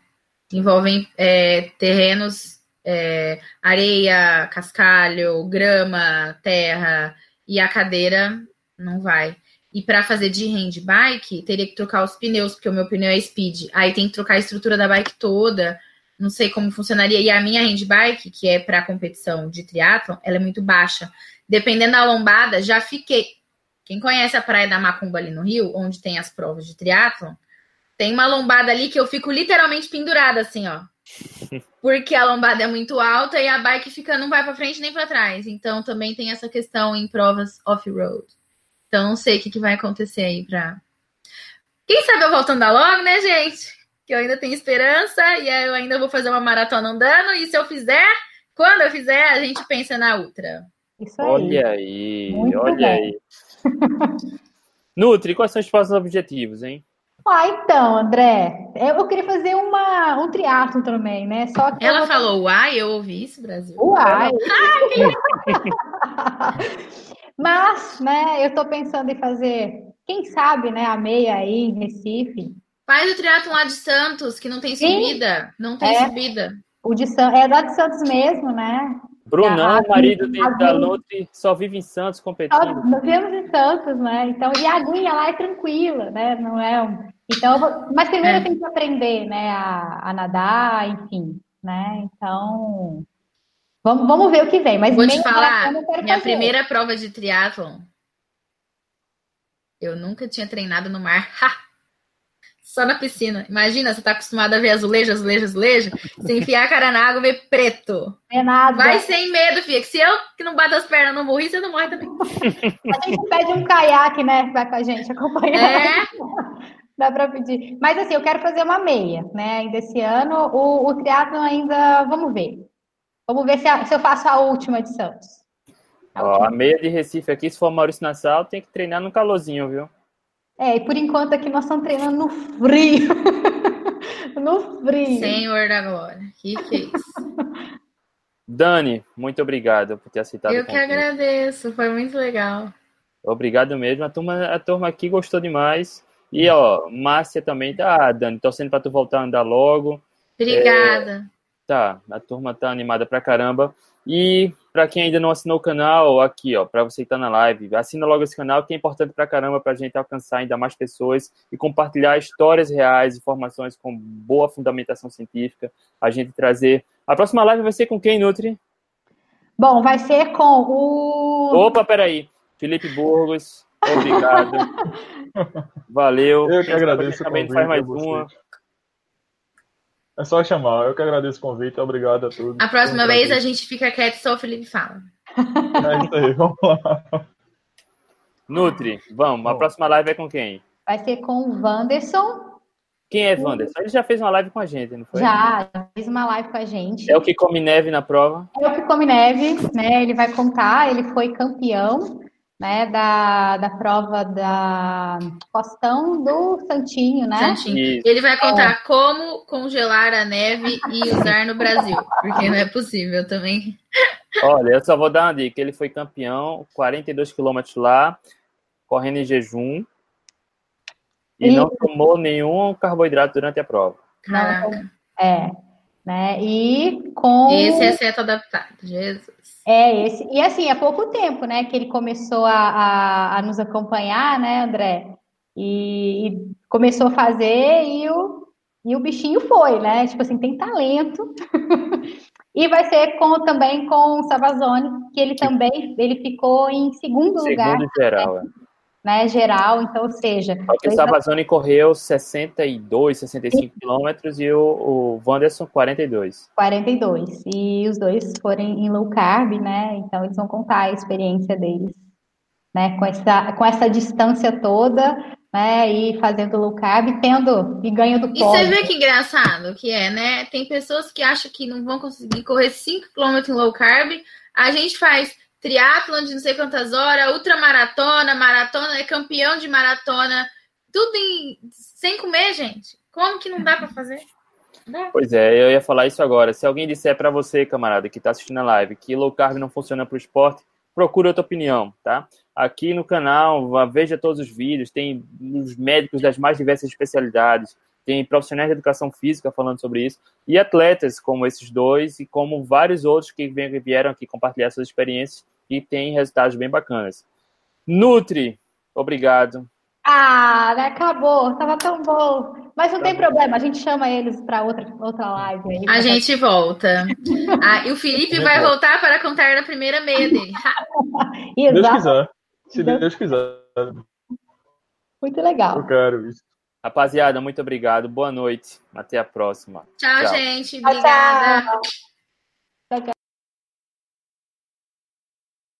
Envolvem é, terrenos, é, areia, cascalho, grama, terra, e a cadeira não vai. E para fazer de hand bike, teria que trocar os pneus, porque o meu pneu é speed. Aí tem que trocar a estrutura da bike toda. Não sei como funcionaria. E a minha hand bike, que é para competição de triatlon, ela é muito baixa. Dependendo da lombada, já fiquei. Quem conhece a praia da Macumba ali no Rio, onde tem as provas de triatlon, tem uma lombada ali que eu fico literalmente pendurada assim, ó. Porque a lombada é muito alta e a bike fica não vai para frente nem para trás. Então também tem essa questão em provas off-road. Então, não sei o que, que vai acontecer aí pra. Quem sabe eu voltando logo, né, gente? Que eu ainda tenho esperança e eu ainda vou fazer uma maratona andando. E se eu fizer, quando eu fizer, a gente pensa na ultra. Isso aí. Olha aí, Muito olha bom. aí. Nutri, quais são os próximos objetivos, hein? Ah, então, André, eu queria fazer uma, um triatlo também, né? Só que Ela falou uai, eu ouvi isso, Brasil. Uai! Mas, né, eu estou pensando em fazer, quem sabe, né, a meia aí em Recife. Faz o triatlon lá de Santos, que não tem subida. Sim. Não tem é, subida. O de Santos, é lá de Santos mesmo, né? Brunão, a, marido de, da Nutri, só vive em Santos competindo. Nós vivemos em Santos, né? Então, e a aguinha lá é tranquila, né? Não é um... Então, mas primeiro é. eu tenho que aprender, né, a, a nadar, enfim, né? Então, Vamos, vamos ver o que vem. Mas vou te falar, minha fazer. primeira prova de triatlon, eu nunca tinha treinado no mar. Ha! Só na piscina. Imagina, você tá acostumado a ver azulejo, azulejo, azulejo. Você enfiar a cara na água ver preto. É nada. Vai sem medo, filha. Que se eu que não bato as pernas não morri, você não morre também. A gente pede um caiaque, né? Vai com a gente acompanhar. É. Dá para pedir. Mas assim, eu quero fazer uma meia, né? Ainda esse ano. O, o triatlon ainda, vamos ver. Vamos ver se, a, se eu faço a última de Santos. A, Ó, a meia de Recife aqui, se for Maurício Nassau, tem que treinar no calorzinho, viu? É, e por enquanto aqui nós estamos treinando no frio. no frio. Senhor da glória. Que que é isso? Dani, muito obrigado por ter aceitado Eu que agradeço, foi muito legal. Obrigado mesmo. A turma, a turma aqui gostou demais. E, ó, Márcia também tá, ah, Dani, torcendo para tu voltar a andar logo. Obrigada. É... Tá, a turma tá animada pra caramba. E para quem ainda não assinou o canal, aqui, ó, para você que tá na live, assina logo esse canal, que é importante pra caramba pra gente alcançar ainda mais pessoas e compartilhar histórias reais, informações com boa fundamentação científica, a gente trazer. A próxima live vai ser com quem, Nutri? Bom, vai ser com o. Opa, peraí. Felipe Burgos, obrigado. Valeu. Eu que agradeço. Também faz mais uma. É só chamar. Eu que agradeço o convite. Obrigado a todos. A próxima vez a gente fica quieto e só o Felipe fala. É isso aí, vamos lá. Nutri, vamos. A próxima live é com quem? Vai ser com o Wanderson. Quem é Wanderson? Ele já fez uma live com a gente, não foi? Já fez uma live com a gente. É o que come neve na prova? É o que come neve, né? Ele vai contar, ele foi campeão né, da, da prova da Costão do Santinho, né? Santinho. Ele vai contar é. como congelar a neve e usar no Brasil, porque não é possível também. Olha, eu só vou dar uma dica. Ele foi campeão, 42 quilômetros lá, correndo em jejum, e, e, não tomou nenhum carboidrato durante a prova. Caraca. É, né? E com... Esse é certo adaptado, Jesus. É esse. E assim, há pouco tempo, né, que ele começou a, a, a nos acompanhar, né, André? E, e, começou a fazer e o, E o bichinho foi, né? Tipo assim, tem talento. e vai ser com, também com o Savazone, que ele também ele ficou em segundo, segundo lugar. Segundo geral, é. Né, geral, então, ou seja... Porque o Savazone correu 62, 65 quilômetros e o, o Wanderson 42. 42, e os dois foram em low carb, né, então eles vão contar a experiência deles, né, com essa, com essa distância toda, né, e fazendo low carb, tendo e ganho do pódio. E você vê que engraçado que é, né? Tem pessoas que acham que não vão conseguir correr 5 km em low carb. A gente faz triatlon de não sei quantas horas, ultramaratona, maratona, é campeão de maratona, tudo em sem comer, gente. Como que não dá para fazer? Pois é, eu ia falar isso agora. Se alguém disser para você, camarada, que está assistindo a live, que low carb não funciona para o esporte, procure outra opinião, tá? Aqui no canal, veja todos os vídeos, tem os médicos das mais diversas especialidades, tem profissionais de educação física falando sobre isso, e atletas como esses dois, e como vários outros que vieram aqui compartilhar suas experiências e têm resultados bem bacanas. Nutri, obrigado. Ah, né, acabou, tava tão bom. Mas não tá tem bom. problema, a gente chama eles para outra, outra live. Aí, a gente volta. ah, e o Felipe vai voltar para contar na primeira meia dele. Exato. Deus quiser. Se Deus quiser. Muito legal. Eu quero isso. Rapaziada, muito obrigado. Boa noite. Até a próxima. Tchau, tchau. gente. Obrigada. Tchau, tchau.